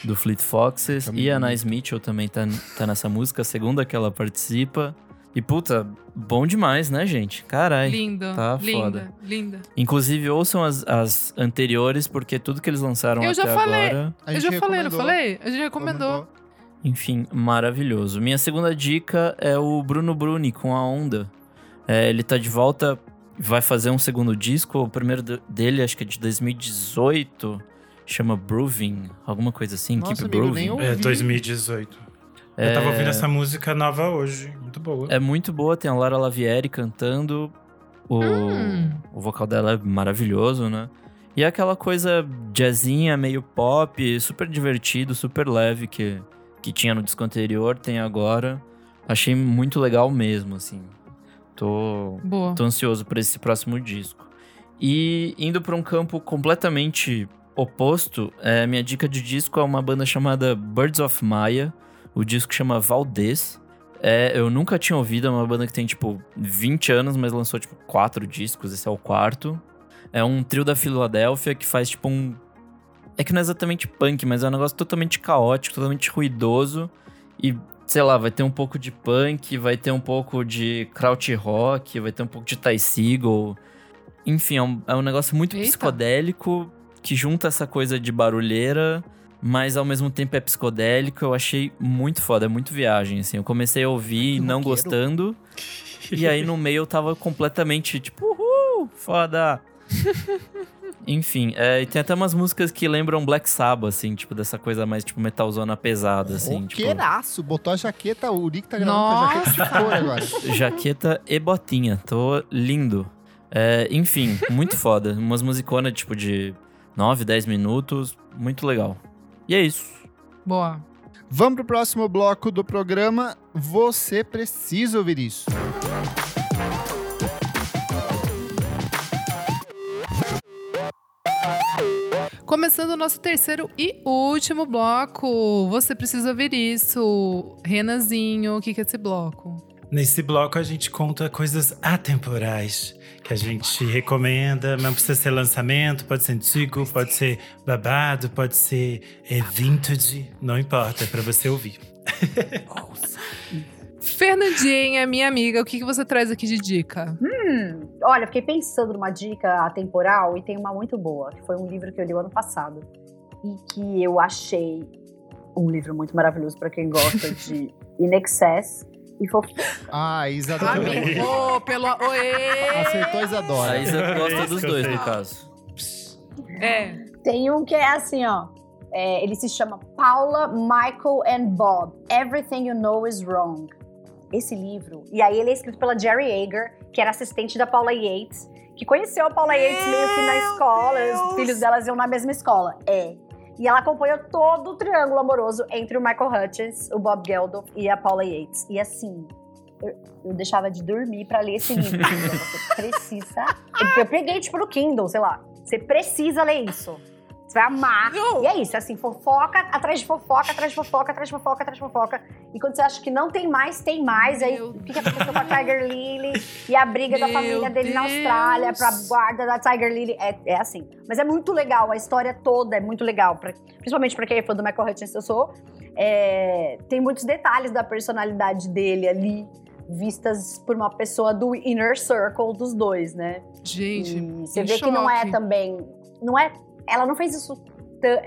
do Fleet Foxes. E a. Nice Mitchell também tá, tá nessa música, a segunda que ela participa. E, puta, bom demais, né, gente? Carai. Linda, Tá linda, foda. linda. Inclusive, ouçam as, as anteriores, porque tudo que eles lançaram Eu até já falei. agora... Eu já falei, não recomendou. falei? A gente recomendou. Enfim, maravilhoso. Minha segunda dica é o Bruno Bruni com a Onda. É, ele tá de volta, vai fazer um segundo disco. O primeiro de- dele, acho que é de 2018, chama Brewing, alguma coisa assim. Nossa, Keep amigo, Brewing. nem ouvi. É 2018. Eu tava ouvindo essa música nova hoje. Muito boa. É muito boa, tem a Lara Lavieri cantando. O, Hum. o vocal dela é maravilhoso, né? E é aquela coisa jazzinha, meio pop, super divertido, super leve que, que tinha no disco anterior, tem agora. Achei muito legal mesmo, assim. Tô, Boa. tô ansioso por esse próximo disco. E indo pra um campo completamente oposto, é, minha dica de disco é uma banda chamada Birds of Maya. O disco chama Valdez. É, eu nunca tinha ouvido, é uma banda que tem, tipo, 20 anos, mas lançou, tipo, quatro discos, esse é o quarto. É um trio da Filadélfia que faz, tipo, um... É que não é exatamente punk, mas é um negócio totalmente caótico, totalmente ruidoso. E, sei lá, vai ter um pouco de punk, vai ter um pouco de kraut rock, vai ter um pouco de Ty Segall. Enfim, é um, é um negócio muito Eita. psicodélico, que junta essa coisa de barulheira, mas ao mesmo tempo é psicodélico. Eu achei muito foda, é muito viagem, assim. Eu comecei a ouvir não roqueiro. gostando, e aí no meio eu tava completamente tipo, uhul, foda. Enfim, é, e tem até umas músicas que lembram Black Sabbath, assim, tipo, dessa coisa mais, tipo, metalzona pesada, assim. tipo, Roqueiraço, botou a jaqueta, o Nick tá gravando com a jaqueta de couro agora. jaqueta e botinha. Tô lindo. É, enfim, muito foda. Umas musiconas, tipo, de 9, 10 minutos. Muito legal. E é isso. Boa. Vamos pro próximo bloco do programa. Você precisa ouvir isso. Começando o nosso terceiro e último bloco. Você precisa ouvir isso. Renanzinho, o que, que é esse bloco? Nesse bloco a gente conta coisas atemporais que a gente recomenda, não precisa ser lançamento, pode ser antigo, pode ser babado, pode ser é, vintage, não importa, é pra você ouvir. Fernandinha, minha amiga, o que, que você traz aqui de dica? Hum, olha, fiquei pensando numa dica atemporal e tem uma muito boa, que foi um livro que eu li o ano passado e que eu achei um livro muito maravilhoso para quem gosta de In Excess e fofoca. Ah, Isa também. Ô, pelo. Oê! Acertou a Isadora. A Isa gosta dos dois, no caso. É. Tem um que é assim, ó. é, ele se chama Paula, Michael and Bob. Everything You Know Is Wrong. Esse livro. E aí ele é escrito pela Jerry Ager, que era assistente da Paula Yates, que conheceu a Paula Yates meio que na escola. Os filhos delas iam na mesma escola. É. E ela acompanhou todo o triângulo amoroso entre o Michael Hutchins, o Bob Geldof e a Paula Yates. E assim, eu, eu deixava de dormir pra ler esse livro. Você precisa. Eu, eu peguei, tipo, no Kindle, sei lá. Você precisa ler isso. Você vai amar. Não. E é isso, assim, fofoca atrás de fofoca, atrás de fofoca, atrás de fofoca, atrás de fofoca. E quando você acha que não tem mais, tem mais. Aí Meu o que aconteceu com a Tiger Lily e a briga da Meu família dele na Deus. Austrália pra guarda da Tiger Lily. É, é assim. Mas é muito legal, a história toda é muito legal. pra- principalmente pra quem é fã do Michael Hutchins, eu sou. É, tem muitos detalhes da personalidade dele ali, vistas por uma pessoa do inner circle dos dois, né? Gente, E você vê que não é choque. também. Não é. Ela não fez isso.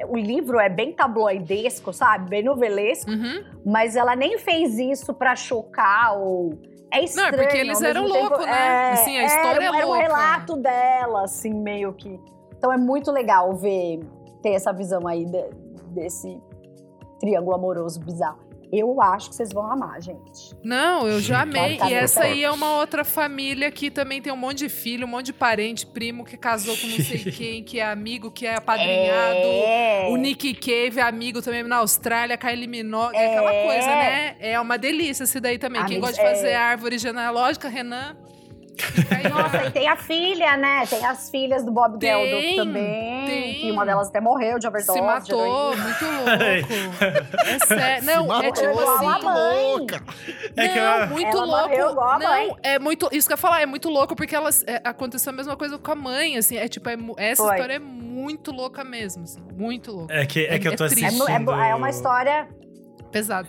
O livro é bem tabloidesco, sabe? Bem novelesco, Uhum. mas ela nem fez isso pra chocar ou. É estranho. Não, é porque eles eram loucos, né? Assim, a é, história é era, era um louca. relato dela, assim, meio que. Então é muito legal ver, ter essa visão aí de- desse triângulo amoroso bizarro. Eu acho que vocês vão amar, gente. Não, eu já amei. E essa aí é uma outra família que também tem um monte de filho, um monte de parente, primo que casou com não sei quem, que é amigo, que é apadrinhado. É. O Nick Cave é amigo também na Austrália, Kylie Minogue, é aquela coisa, né? É uma delícia esse daí também. Quem gosta de fazer é. árvore genealógica, Renan. Nossa, e tem a filha, né? Tem as filhas do Bob Tem, Geldof também. tem. Que uma delas até morreu de overdose. se matou, muito louco. É sério. Não, é tipo igual a assim. mãe. louca. É que não, eu- muito Ela louco. morreu igual a não, é muito. Isso que eu ia falar, é muito louco, porque elas, é, aconteceu a mesma coisa com a mãe, assim. É tipo, é essa Foi. história é muito louca mesmo, assim. Muito louca. É que, é que eu tô É triste. É, assistindo. é, mu- é uma história. Pesado.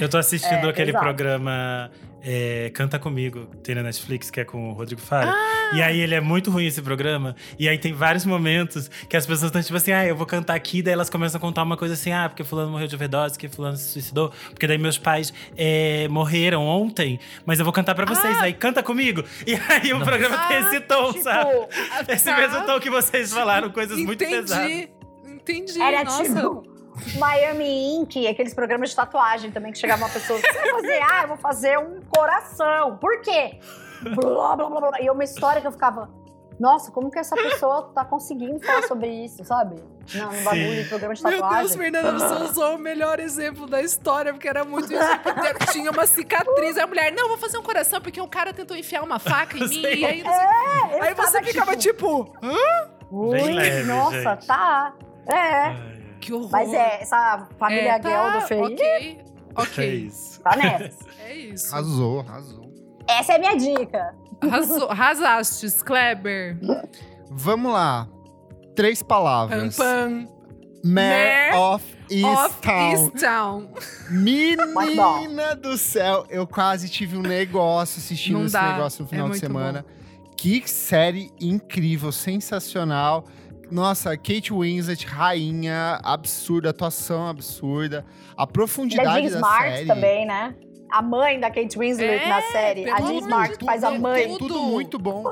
Eu tô assistindo É, aquele exato. programa é, Canta Comigo, tem na Netflix, que é com o Rodrigo Faro. Ah! E aí ele é muito ruim esse programa. E aí tem vários momentos que as pessoas estão tipo assim, ah, eu vou cantar aqui, daí elas começam a contar uma coisa assim, ah, porque fulano morreu de overdose, que fulano se suicidou, porque daí meus pais é, morreram ontem, mas eu vou cantar pra vocês, Ah! aí canta comigo. E aí o programa tem esse tom, tipo, sabe? Esse tá. mesmo tom que vocês falaram, coisas muito pesadas. Entendi. Entendi. Era Nossa. tipo Miami Ink, aqueles programas de tatuagem também, que chegava uma pessoa, você vai fazer? Ah, eu vou fazer um coração. Por quê? Blá, blá, blá, blá. E uma história que eu ficava, nossa, como que essa pessoa tá conseguindo falar sobre isso, sabe? Não, no bagulho de programa de Meu tatuagem. Deus, Fernanda, você usou o melhor exemplo da história, porque era muito isso. Tipo, tinha uma cicatriz. Aí a mulher, não, vou fazer um coração, porque o cara tentou enfiar uma faca em mim. E aí, É, aí você ficava tipo, Ui, Bem leve, nossa, gente. tá. É. Ai, ai. Que horror. Mas é, essa família é, tá, Geldof aí, Ok, É ok. isso. tá nessa. É isso. Arrasou, arrasou. Essa é a minha dica. Arrasou, arrasastes, Kleber. Vamos lá. Três Pam, palavras. pam. Mare Mare of East Town. East Town. Bom. Menina do céu, eu quase tive um negócio assistindo Não esse dá, negócio no é final de muito semana. Que série incrível, sensacional. Nossa, Kate Winslet, rainha, absurda, atuação absurda. A Da profundidade Jean da Smart série. também, né? A mãe da Kate Winslet É, na série. A Jean Smart faz a mãe. tudo. Tudo muito bom.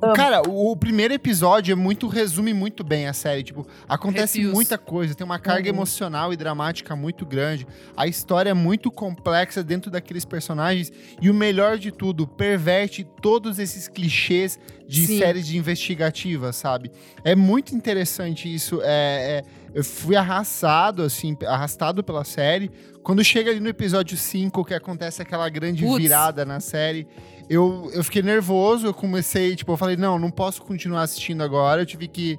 Amo. Cara, o, o primeiro episódio é muito resume muito bem a série, tipo, acontece muita coisa, tem uma carga Uhum. emocional e dramática muito grande. A história é muito complexa dentro daqueles personagens e o melhor de tudo, perverte todos esses clichês de Sim. séries de investigativa, sabe? É muito interessante isso. É, é, eu fui arrastado, assim, arrastado pela série. Quando chega ali no episódio 5, que acontece aquela grande virada na série, eu, eu fiquei nervoso, eu comecei, tipo, eu falei, não, não posso continuar assistindo agora. Eu tive que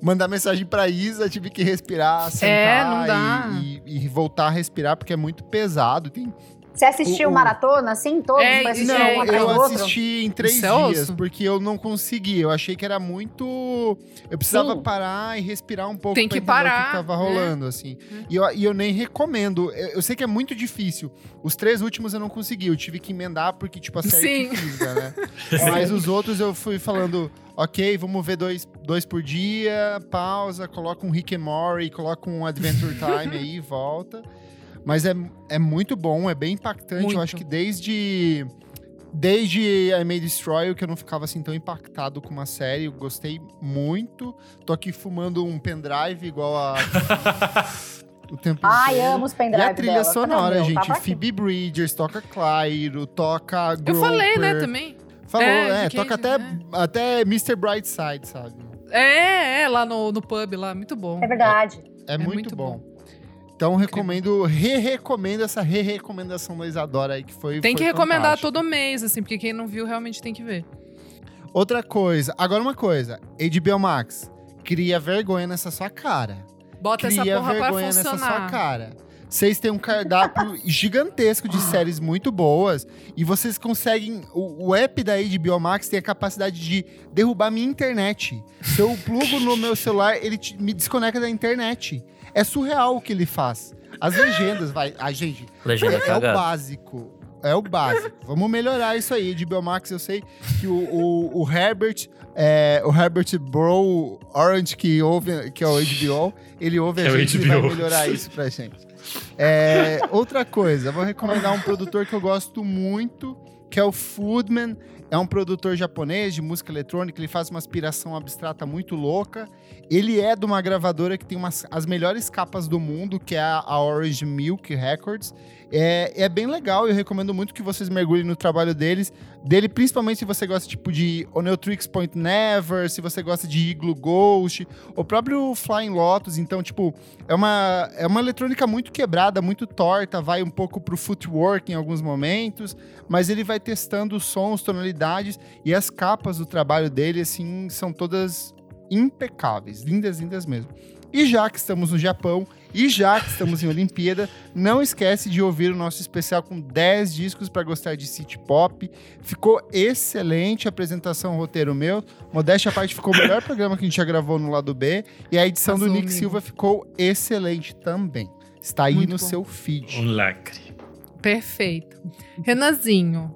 mandar mensagem pra Isa, tive que respirar, sentar É, não dá. E, e- e voltar a respirar, porque é muito pesado. Tem Você assistiu O- o- maratona, assim, todos? É, Não, um atrás eu outro? assisti em três Isso é dias, osso. porque eu não consegui. Eu achei que era muito. Eu precisava Sim. parar e respirar um pouco Tem que entender o parar, que tava né? rolando, assim. E, eu, e eu nem recomendo. Eu, eu sei que é muito difícil. Os três últimos eu não consegui. Eu tive que emendar porque, tipo, a série Sim. fisga, né? Mas os outros eu fui falando. Ok, vamos ver dois, dois por dia, pausa, coloca um Rick and Morty, coloca um Adventure Time aí, volta. Mas é, é muito bom, é bem impactante. Muito. Eu acho que desde desde I May Destroy eu que eu não ficava assim tão impactado com uma série. Eu gostei muito. Tô aqui fumando um pendrive igual a o tempo Ai, inteiro. amo os E pendrive a trilha dela. sonora, Cadê o meu? gente. Phoebe Bridgers, toca Clairo, toca Eu falei, né, Groper. também. Falou, É, é, toca até, é. até Mr. Brightside, sabe? É, é, lá no, no pub, lá. Muito bom. É verdade. É, muito, muito bom. Então, recomendo, re-recomendo essa re-recomendação da Isadora aí, que foi Tem que foi recomendar fantástica. todo mês, assim, porque quem não viu realmente tem que ver. Outra coisa, agora uma coisa. HBO Max, cria vergonha nessa sua cara. Bota essa cria porra pra vergonha nessa sua funcionar. cara. Vocês têm um cardápio gigantesco de séries muito boas e vocês conseguem. O, o app da HBO Max tem a capacidade de derrubar minha internet. Se eu plugo no meu celular, ele te- me desconecta da internet. É surreal o que ele faz. As legendas, vai. A gente. Legenda É, é o básico. É o básico. Vamos melhorar isso aí. De Biomax, eu sei que o, o, o Herbert, é, o Herbert Bro Orange, que ouve, que é o HBO, ele ouve a É o gente e vai melhorar isso pra gente. É, outra coisa, vou recomendar um produtor que eu gosto muito, que é o Foodman. É um produtor japonês de música eletrônica, ele faz uma aspiração abstrata muito louca. Ele é de uma gravadora que tem umas, as melhores capas do mundo, que é a, Orange Milk Records. É, é bem legal, eu recomendo muito que vocês mergulhem no trabalho deles. Dele, principalmente se você gosta tipo de Oneotrix Point Never, se você gosta de Igloo Ghost, o próprio Flying Lotus. Então, tipo, é uma, é uma eletrônica muito quebrada, muito torta, vai um pouco pro footwork em alguns momentos, mas ele vai testando os sons, tonalidades e as capas do trabalho dele, assim, são todas impecáveis, lindas, lindas mesmo. E já que estamos no Japão e já que estamos em Olimpíada, não esquece de ouvir o nosso especial com 10 discos para gostar de City Pop. Ficou excelente a apresentação, o roteiro meu. Modéstia à parte, ficou o melhor programa que a gente já gravou no lado B. E a edição Arrasou, do Nick amigo. Silva ficou excelente também. Está aí Muito no bom. seu feed. Um lacre. Perfeito. Renanzinho.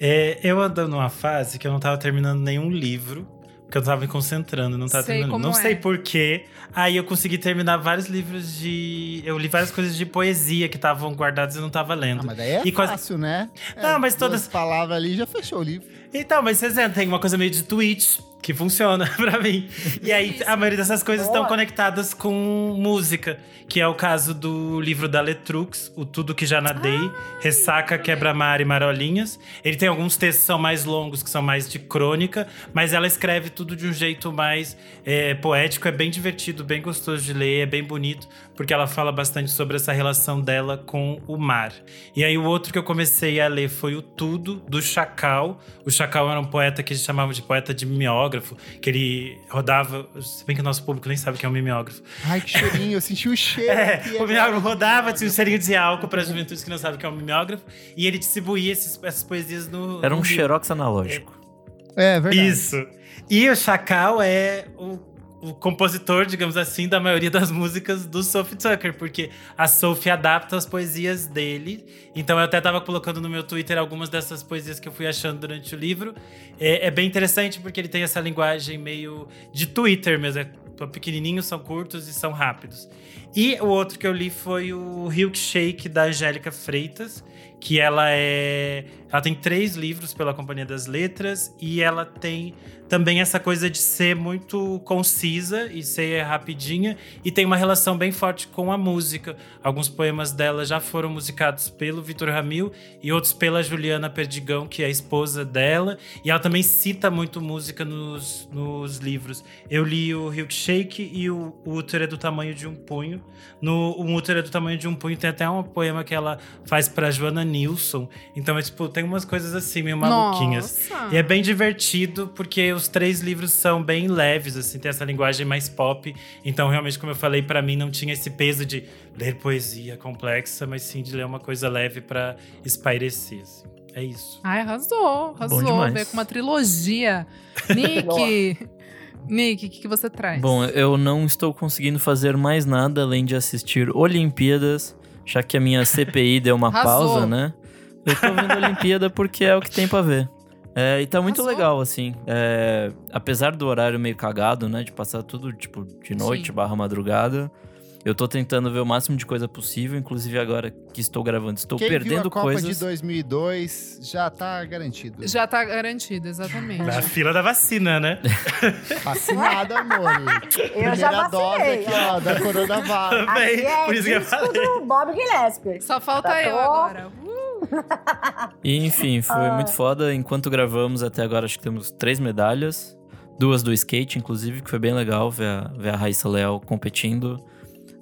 É, eu ando numa fase que eu não tava terminando nenhum livro, porque eu tava me concentrando, não tava Sei terminando. como Não é. sei porquê. Aí eu consegui terminar vários livros de. Eu li várias coisas de poesia que estavam guardadas e não tava lendo. Ah, mas daí é E quase- fácil, né? Não, mas duas todas- palavras ali já fechou o livro. Então, mas vocês tem uma coisa meio de tweets que funciona pra mim. E aí, a maioria dessas coisas estão conectadas com música, que é o caso do livro da Letrux, O Tudo Que Já Nadei, Ressaca, Quebra-Mar e Marolinhas. Ele tem alguns textos que são mais longos, que são mais de crônica, mas ela escreve tudo de um jeito mais é, poético, é bem divertido, bem gostoso de ler, é bem bonito, porque ela fala bastante sobre essa relação dela com o mar. E aí, o outro que eu comecei a ler foi o Tudo, do Chacal. O Chacal era um poeta que a gente chamava de poeta de mimeógrafo, que ele rodava. Se bem que o nosso público nem sabe o que é um mimeógrafo. Ai, que cheirinho, eu senti o cheiro. É, o agora. mimeógrafo rodava, tinha um cheirinho de álcool para juventudes que não sabem o que é um mimeógrafo, e ele distribuía esses- essas poesias no. Era no um livro. xerox analógico. É, verdade. Isso. E o Chacal é o, o compositor, digamos assim, da maioria das músicas do Sophie Tucker, porque a Sophie adapta as poesias dele. Então eu até tava colocando no meu Twitter algumas dessas poesias que eu fui achando durante o livro. É, é bem interessante porque ele tem essa linguagem meio de Twitter mesmo. É pequenininhos, são curtos e são rápidos. E o outro que eu li foi o Milkshake da Angélica Freitas, que ela é. Ela tem três livros pela Companhia das Letras e ela tem também essa coisa de ser muito concisa e ser rapidinha e tem uma relação bem forte com a música. Alguns poemas dela já foram musicados pelo Vitor Ramil e outros pela Juliana Perdigão, que é a esposa dela, e ela também cita muito música nos, nos livros. Eu li o Milkshake e o, o Útero é do tamanho de um punho. No O Útero é do tamanho de um punho tem até um poema que ela faz pra Joana Nilsson. Então, é tipo, tem umas coisas assim meio maluquinhas. Nossa. E é bem divertido, porque os três livros são bem leves, assim, tem essa linguagem mais pop. Então, realmente, como eu falei, pra mim não tinha esse peso de ler poesia complexa, mas sim de ler uma coisa leve pra espairecer, assim. É isso. Ai, arrasou. Arrasou. Veio com uma trilogia. Nick. Nick, o que, que você traz? Bom, eu não estou conseguindo fazer mais nada além de assistir Olimpíadas, já que a minha CPI deu uma Arrasou. pausa, né? Eu tô vendo Olimpíada porque é o que tem pra ver. É, e tá muito Arrasou. legal, assim. É, apesar do horário meio cagado, né? De passar tudo, tipo, de noite Sim. barra madrugada. Eu tô tentando ver o máximo de coisa possível. Inclusive, agora que estou gravando, estou Quem viu perdendo a Copa coisas. de 2002 já tá garantido. Já tá garantido, exatamente. Na fila da vacina, né? Vacinada, amor. Eu já Primeira dose vacinei. aqui, ó, da Coronavac. Aqui Bem, é por isso que eu falei. do Bob Gillespie. Só falta Tá eu agora. Uh, E enfim, foi muito foda. Enquanto gravamos até agora, acho que temos três medalhas. Duas do skate, inclusive, que foi bem legal ver a, ver a Raíssa Leal competindo.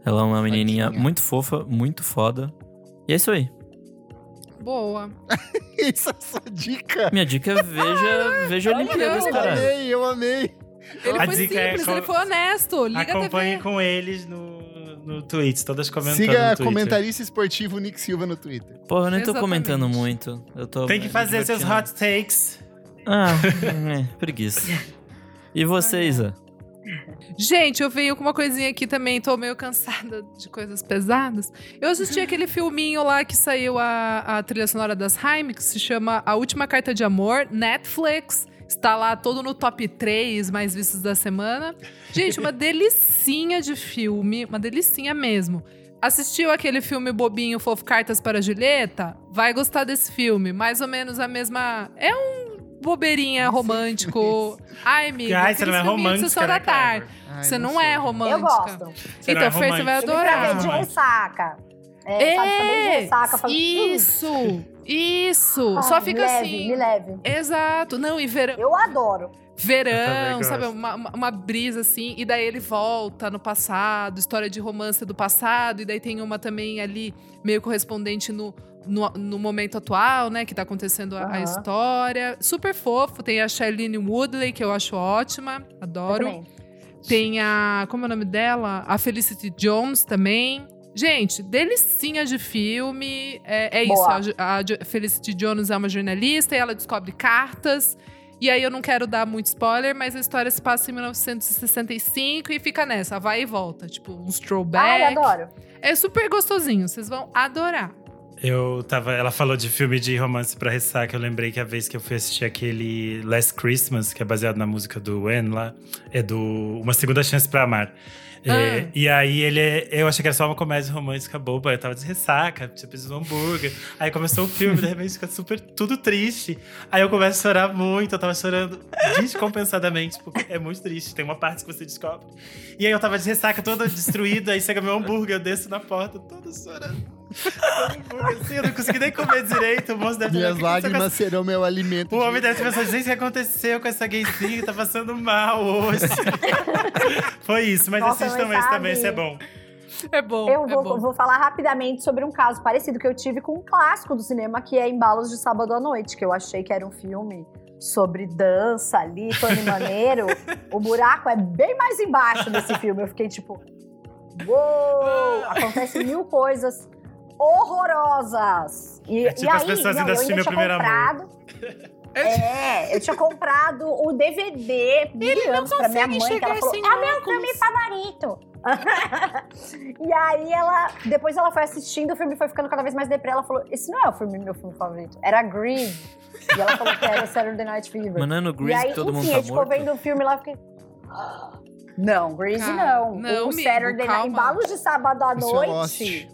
Ela é uma menininha muito fofa, muito foda. E é isso aí. boa. Isso é sua dica. Minha dica é veja, veja Olimpíadas, Eu caralho. amei, eu amei. Ele A foi dica é simples, co- ele foi honesto. Liga a Acompanhe TV. com eles no, no Twitch, todas comentando Siga no Twitter. comentarista esportivo Nick Silva no Twitter. Porra, eu nem tô Exatamente. comentando muito. Eu tô Tem que fazer seus divertindo. hot takes. Ah, é, preguiça. E você, Isa? Gente, eu venho com uma coisinha aqui também, tô meio cansada de coisas pesadas. Eu assisti aquele filminho lá que saiu a, a trilha sonora das Haim, que se chama A Última Carta de Amor, Netflix. Está lá todo no top 3 mais vistos da semana. Gente, uma delicinha de filme, uma delicinha mesmo. Assistiu aquele filme bobinho Fofo Cartas para Julieta? Vai gostar desse filme. Mais ou menos a mesma. É um bobeirinha romântico. Ai, amiga. Ai, você não é romântica, Sessão da né, tarde. Ai, Você não, sou. é romântica. Eu gosto. Você não Então, é Fer, você vai romântica. Filme pra ver adorar. de Romântico. ressaca. É, sabe, também de ressaca. falando, Isso! Isso! "Hum, Só ai, fica me leve, assim. Me leve. Exato. Não, e verão. Eu adoro. Eu Verão, também sabe? uma, uma brisa assim, e daí ele volta no passado, história de romance do passado, e daí tem uma também ali meio correspondente no, no, no momento atual, né? Que tá acontecendo a, a Aham. história. Super fofo. Tem a Shailene Woodley, que eu acho ótima, adoro. Tem a. Como é o nome dela? A Felicity Jones também. Gente, delicinha de filme. É, é isso. A, a Felicity Jones é uma jornalista e ela descobre cartas. E aí eu não quero dar muito spoiler, mas a história se passa em 1965 e fica nessa, vai e volta. Tipo, Ai, throwback. adoro. é super gostosinho, vocês vão adorar. Eu tava. Ela falou de filme de romance pra ressaca. Eu lembrei que a vez que eu fui assistir aquele Last Christmas, que é baseado na música do When lá, é do Uma Segunda Chance pra Amar. É, Ah. e aí ele é, eu achei que era só uma comédia romântica boba. Eu tava de ressaca, tinha pedido um hambúrguer. Aí começou o filme, de repente fica super tudo triste. Aí eu começo a chorar muito, eu tava chorando descompensadamente, porque é muito triste. Tem uma parte que você descobre. E aí eu tava de ressaca, toda destruída, aí chega meu hambúrguer, eu desço na porta, toda chorando. Assim, eu não consegui nem comer direito. O moço deve ter Minhas "O que aconteceu com lágrimas serão meu alimento. o de- homem deve ter pensado, gente, o que aconteceu com essa gayzinha? Tá passando mal hoje. Foi isso, mas Nossa, também, esse também, esse é bom. É bom, Eu é vou, bom. vou falar rapidamente sobre um caso parecido que eu tive com um clássico do cinema, que é Embalos de Sábado à Noite, que eu achei que era um filme sobre dança ali, Tony Maneiro. o buraco é bem mais embaixo desse filme. Eu fiquei tipo, uou! Acontece mil coisas horrorosas. E, É tipo e as aí, pessoas não, ainda assistindo tinha Primeiro Amor. comprado. É, eu tinha comprado o DVD mil anos pra minha mãe, que ela falou, é o meu filme favorito. e aí ela, depois ela foi assistindo, o filme foi ficando cada vez mais deprê. Ela falou: Esse não é o filme meu filme favorito, era Green. E ela falou que era Saturday Night Fever. Mas não é no e Grease aí, todo enfim, mundo a tá gente ficou vendo o filme lá, eu fiquei. "Ah, Não, Greasy Cara, não. não, o amigo, Saturday Night, embalos de sábado à Isso é noite.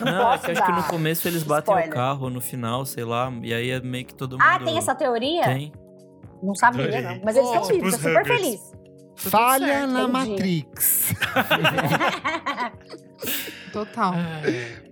Não, Não, é que acho que no começo eles batem spoiler. o carro, no final, sei lá, e aí é meio que todo mundo... Ah, tem essa teoria? Tem. Não sabia, Adorei. não. Mas eles estão vivos, tô super Huggers. feliz. Falha certo, na entendi. Matrix. Total.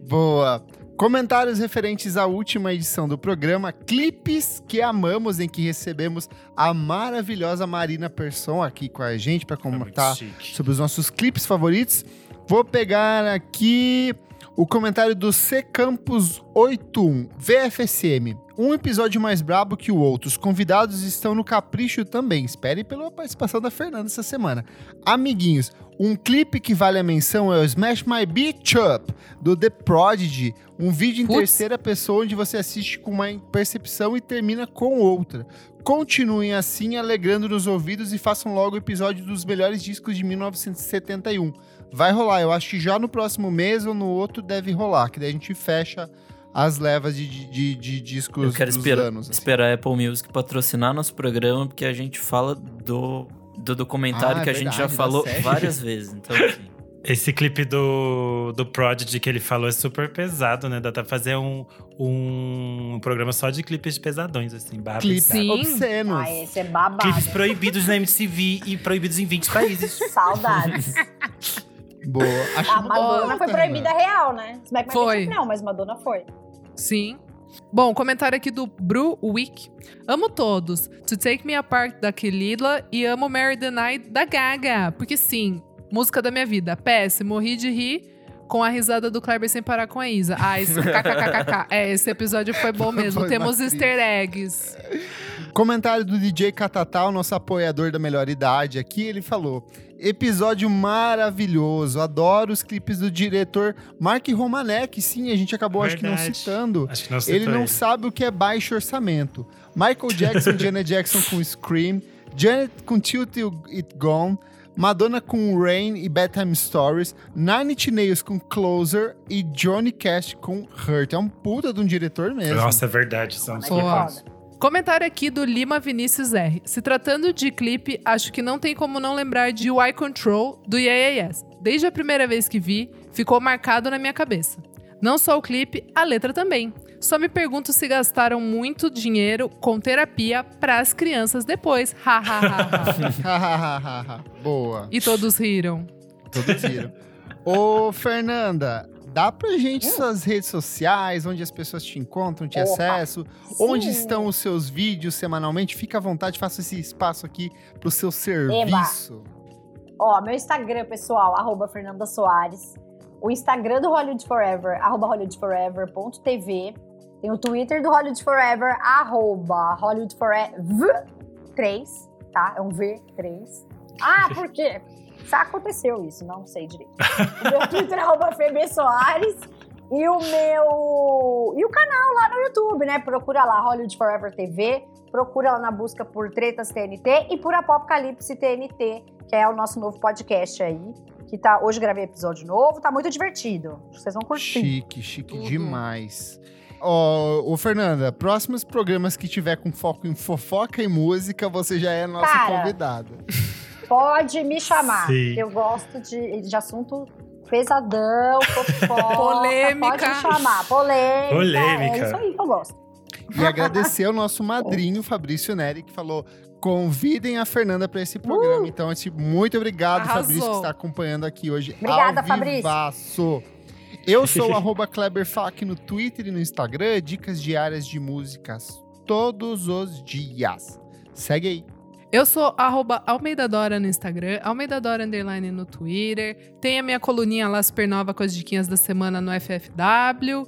Boa. Comentários referentes à última edição do programa, clipes que amamos, em que recebemos a maravilhosa Marina Persson aqui com a gente para muito comentar chique. sobre os nossos clipes favoritos. Vou pegar aqui o comentário do C Campus 81, VFSM. Um episódio mais brabo que o outro. Os convidados estão no capricho também. Espere pela participação da Fernanda essa semana. Amiguinhos, um clipe que vale a menção é o Smash My Beach Up, do The Prodigy. Um vídeo em Putz. terceira pessoa onde você assiste com uma percepção e termina com outra. Continuem assim, alegrando nos ouvidos e façam logo o episódio dos melhores discos de 1971. Vai rolar, eu acho que já no próximo mês ou no outro deve rolar, que daí a gente fecha as levas de, de, de- de discos Eu quero dos esperar, anos. assim. esperar a Apple Music patrocinar nosso programa, porque a gente fala do, do documentário Ah, que a gente já verdade, falou série. várias vezes. Então, assim, Esse clipe do, do Prodigy que ele falou é super pesado, né? Dá pra fazer um, um programa só de clipes pesadões, assim, barra Clipes obscenos. Ah, esse é babado. Clipes proibidos na MTV e proibidos em 20 países. Saudades. Boa. Acho A Madonna boa, foi proibida real, né? Smack Foi. Não, mas Madonna foi. Sim. Bom, comentário aqui do Bru Wick. Amo todos. To Take Me Apart da Kelila e amo Mary the Night da Gaga. Porque sim, música da minha vida. PS, morri de rir com a risada do Kleber sem parar com a Isa. Ah, esse kkkk. É, esse episódio foi bom mesmo. Foi Temos matriz. easter eggs. Comentário do DJ Catatal, nosso apoiador da melhor idade aqui, ele falou: Episódio maravilhoso, adoro os clipes do diretor Mark Romanek. Sim, a gente acabou, acho que não Verdade. citando. Acho que não citou Ele não sabe o que é baixo orçamento. Michael Jackson, Janet Jackson com Scream, Janet com Tilt It Gone, Madonna com Rain e Bedtime Stories, Nine Inch Nails com Closer e Johnny Cash com Hurt. É um puta de um diretor mesmo. Nossa, é verdade. São super Pô. Comentário aqui do Lima Vinícius R. Se tratando de clipe, acho que não tem como não lembrar de Why Control do Yeah, Yes. desde a primeira vez que vi, ficou marcado na minha cabeça. Não só o clipe, a letra também. Só me pergunto se gastaram muito dinheiro com terapia para as crianças depois. Ha, ha, ha. Boa. E todos riram. Todos riram. Ô, Fernanda, dá pra gente hum. suas redes sociais, onde as pessoas te encontram, te Opa, acesso, sim. onde estão os seus vídeos semanalmente. Fica à vontade, faça esse espaço aqui pro seu serviço. Eba. Ó, meu Instagram pessoal, arroba Fernanda Soares. O Instagram do Hollywood Forever, arroba hollywoodforever.tv. Tem o Twitter do Hollywood Forever, arroba Hollywood Forever 3, tá? É um V3. Ah, por quê? Já aconteceu isso, não sei direito. O meu Twitter é arroba Soares. E o meu. E o canal lá no YouTube, né? Procura lá Hollywood Forever TV. Procura lá na busca por Tretas TNT e por Apocalipse TNT, que é o nosso novo podcast aí. Que tá. Hoje gravei episódio novo, tá muito divertido. Vocês vão curtir. Chique, chique uhum. demais. Ó, oh, Fernanda, próximos programas que tiver com foco em fofoca e música, você já é nossa Cara, convidada. Pode me chamar. Sim. Eu gosto de, de assunto pesadão, fofoca. Polêmica. Pode me chamar. Polêmica. Polêmica. É isso aí que eu gosto. E agradecer ao nosso madrinho, Fabrício Neri, que falou: convidem a Fernanda para esse programa. Uh! Então, assim, muito obrigado, Arrasou. Fabrício, que está acompanhando aqui hoje. Obrigada, Fabrício. Eu sou o KleberFac no Twitter e no Instagram, dicas diárias de músicas todos os dias. Segue aí. Eu sou arroba Almeida Dora no Instagram, Almeida Dora Underline no Twitter. Tem a minha coluninha lá supernova com as diquinhas da semana no FFW.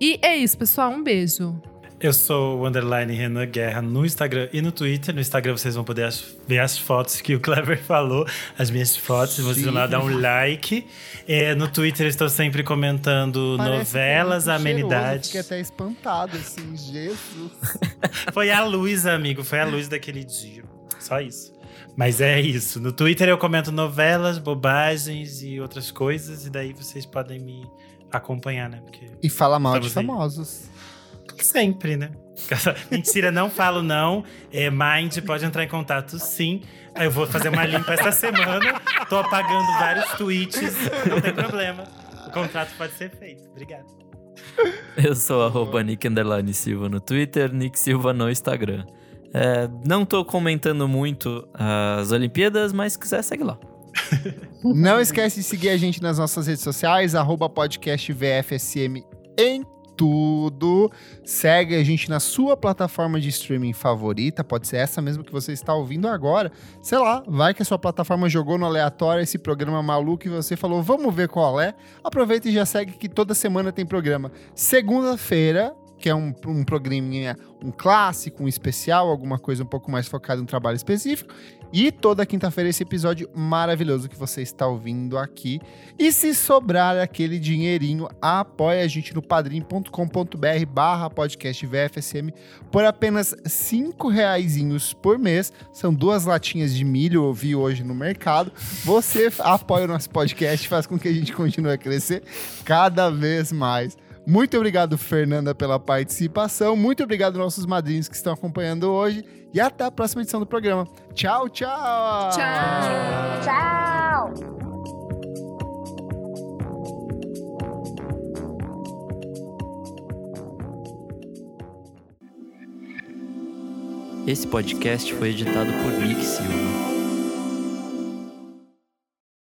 E é isso, pessoal. Um beijo. Eu sou o underline Renan Guerra no Instagram e no Twitter. No Instagram vocês vão poder as, ver as fotos que o Clever falou, as minhas fotos. Sim. Vocês vão lá dar um like. É, no Twitter eu estou sempre comentando Parece novelas, amenidades. Fiquei até espantado, assim, Jesus. foi a luz, amigo, foi a luz daquele dia. Só isso. Mas é isso. No Twitter eu comento novelas, bobagens e outras coisas, e daí vocês podem me acompanhar, né? Porque e fala mal de famosos. Sempre, né? Mentira, não falo não. É, Mind pode entrar em contato sim. Eu vou fazer uma limpa essa semana. Tô apagando vários tweets. Não tem problema. O contrato pode ser feito. Obrigado. Eu sou arroba Nick Silva no Twitter, Nick Silva no Instagram. É, não tô comentando muito as Olimpíadas, mas se quiser, segue lá. Não esquece de seguir a gente nas nossas redes sociais, arroba podcast VFSM em tudo. Segue a gente na sua plataforma de streaming favorita, pode ser essa mesmo que você está ouvindo agora. Sei lá, vai que a sua plataforma jogou no aleatório esse programa maluco e você falou, vamos ver qual é. Aproveita e já segue que toda semana tem programa. Segunda-feira, que é um, um programinha, um clássico, um especial, alguma coisa um pouco mais focada em um trabalho específico. E toda quinta-feira esse episódio maravilhoso que você está ouvindo aqui. E se sobrar aquele dinheirinho, apoia a gente no padrim.com.br barra podcast VFSM por apenas cinco reaisinhos por mês. São duas latinhas de milho, eu vi hoje no mercado. Você apoia o nosso podcast, faz com que a gente continue a crescer cada vez mais. Muito obrigado, Fernanda, pela participação. Muito obrigado, nossos madrinhos que estão acompanhando hoje. E até a próxima edição do programa. Tchau, tchau! Tchau! Tchau! Esse podcast foi editado por Nick Silva.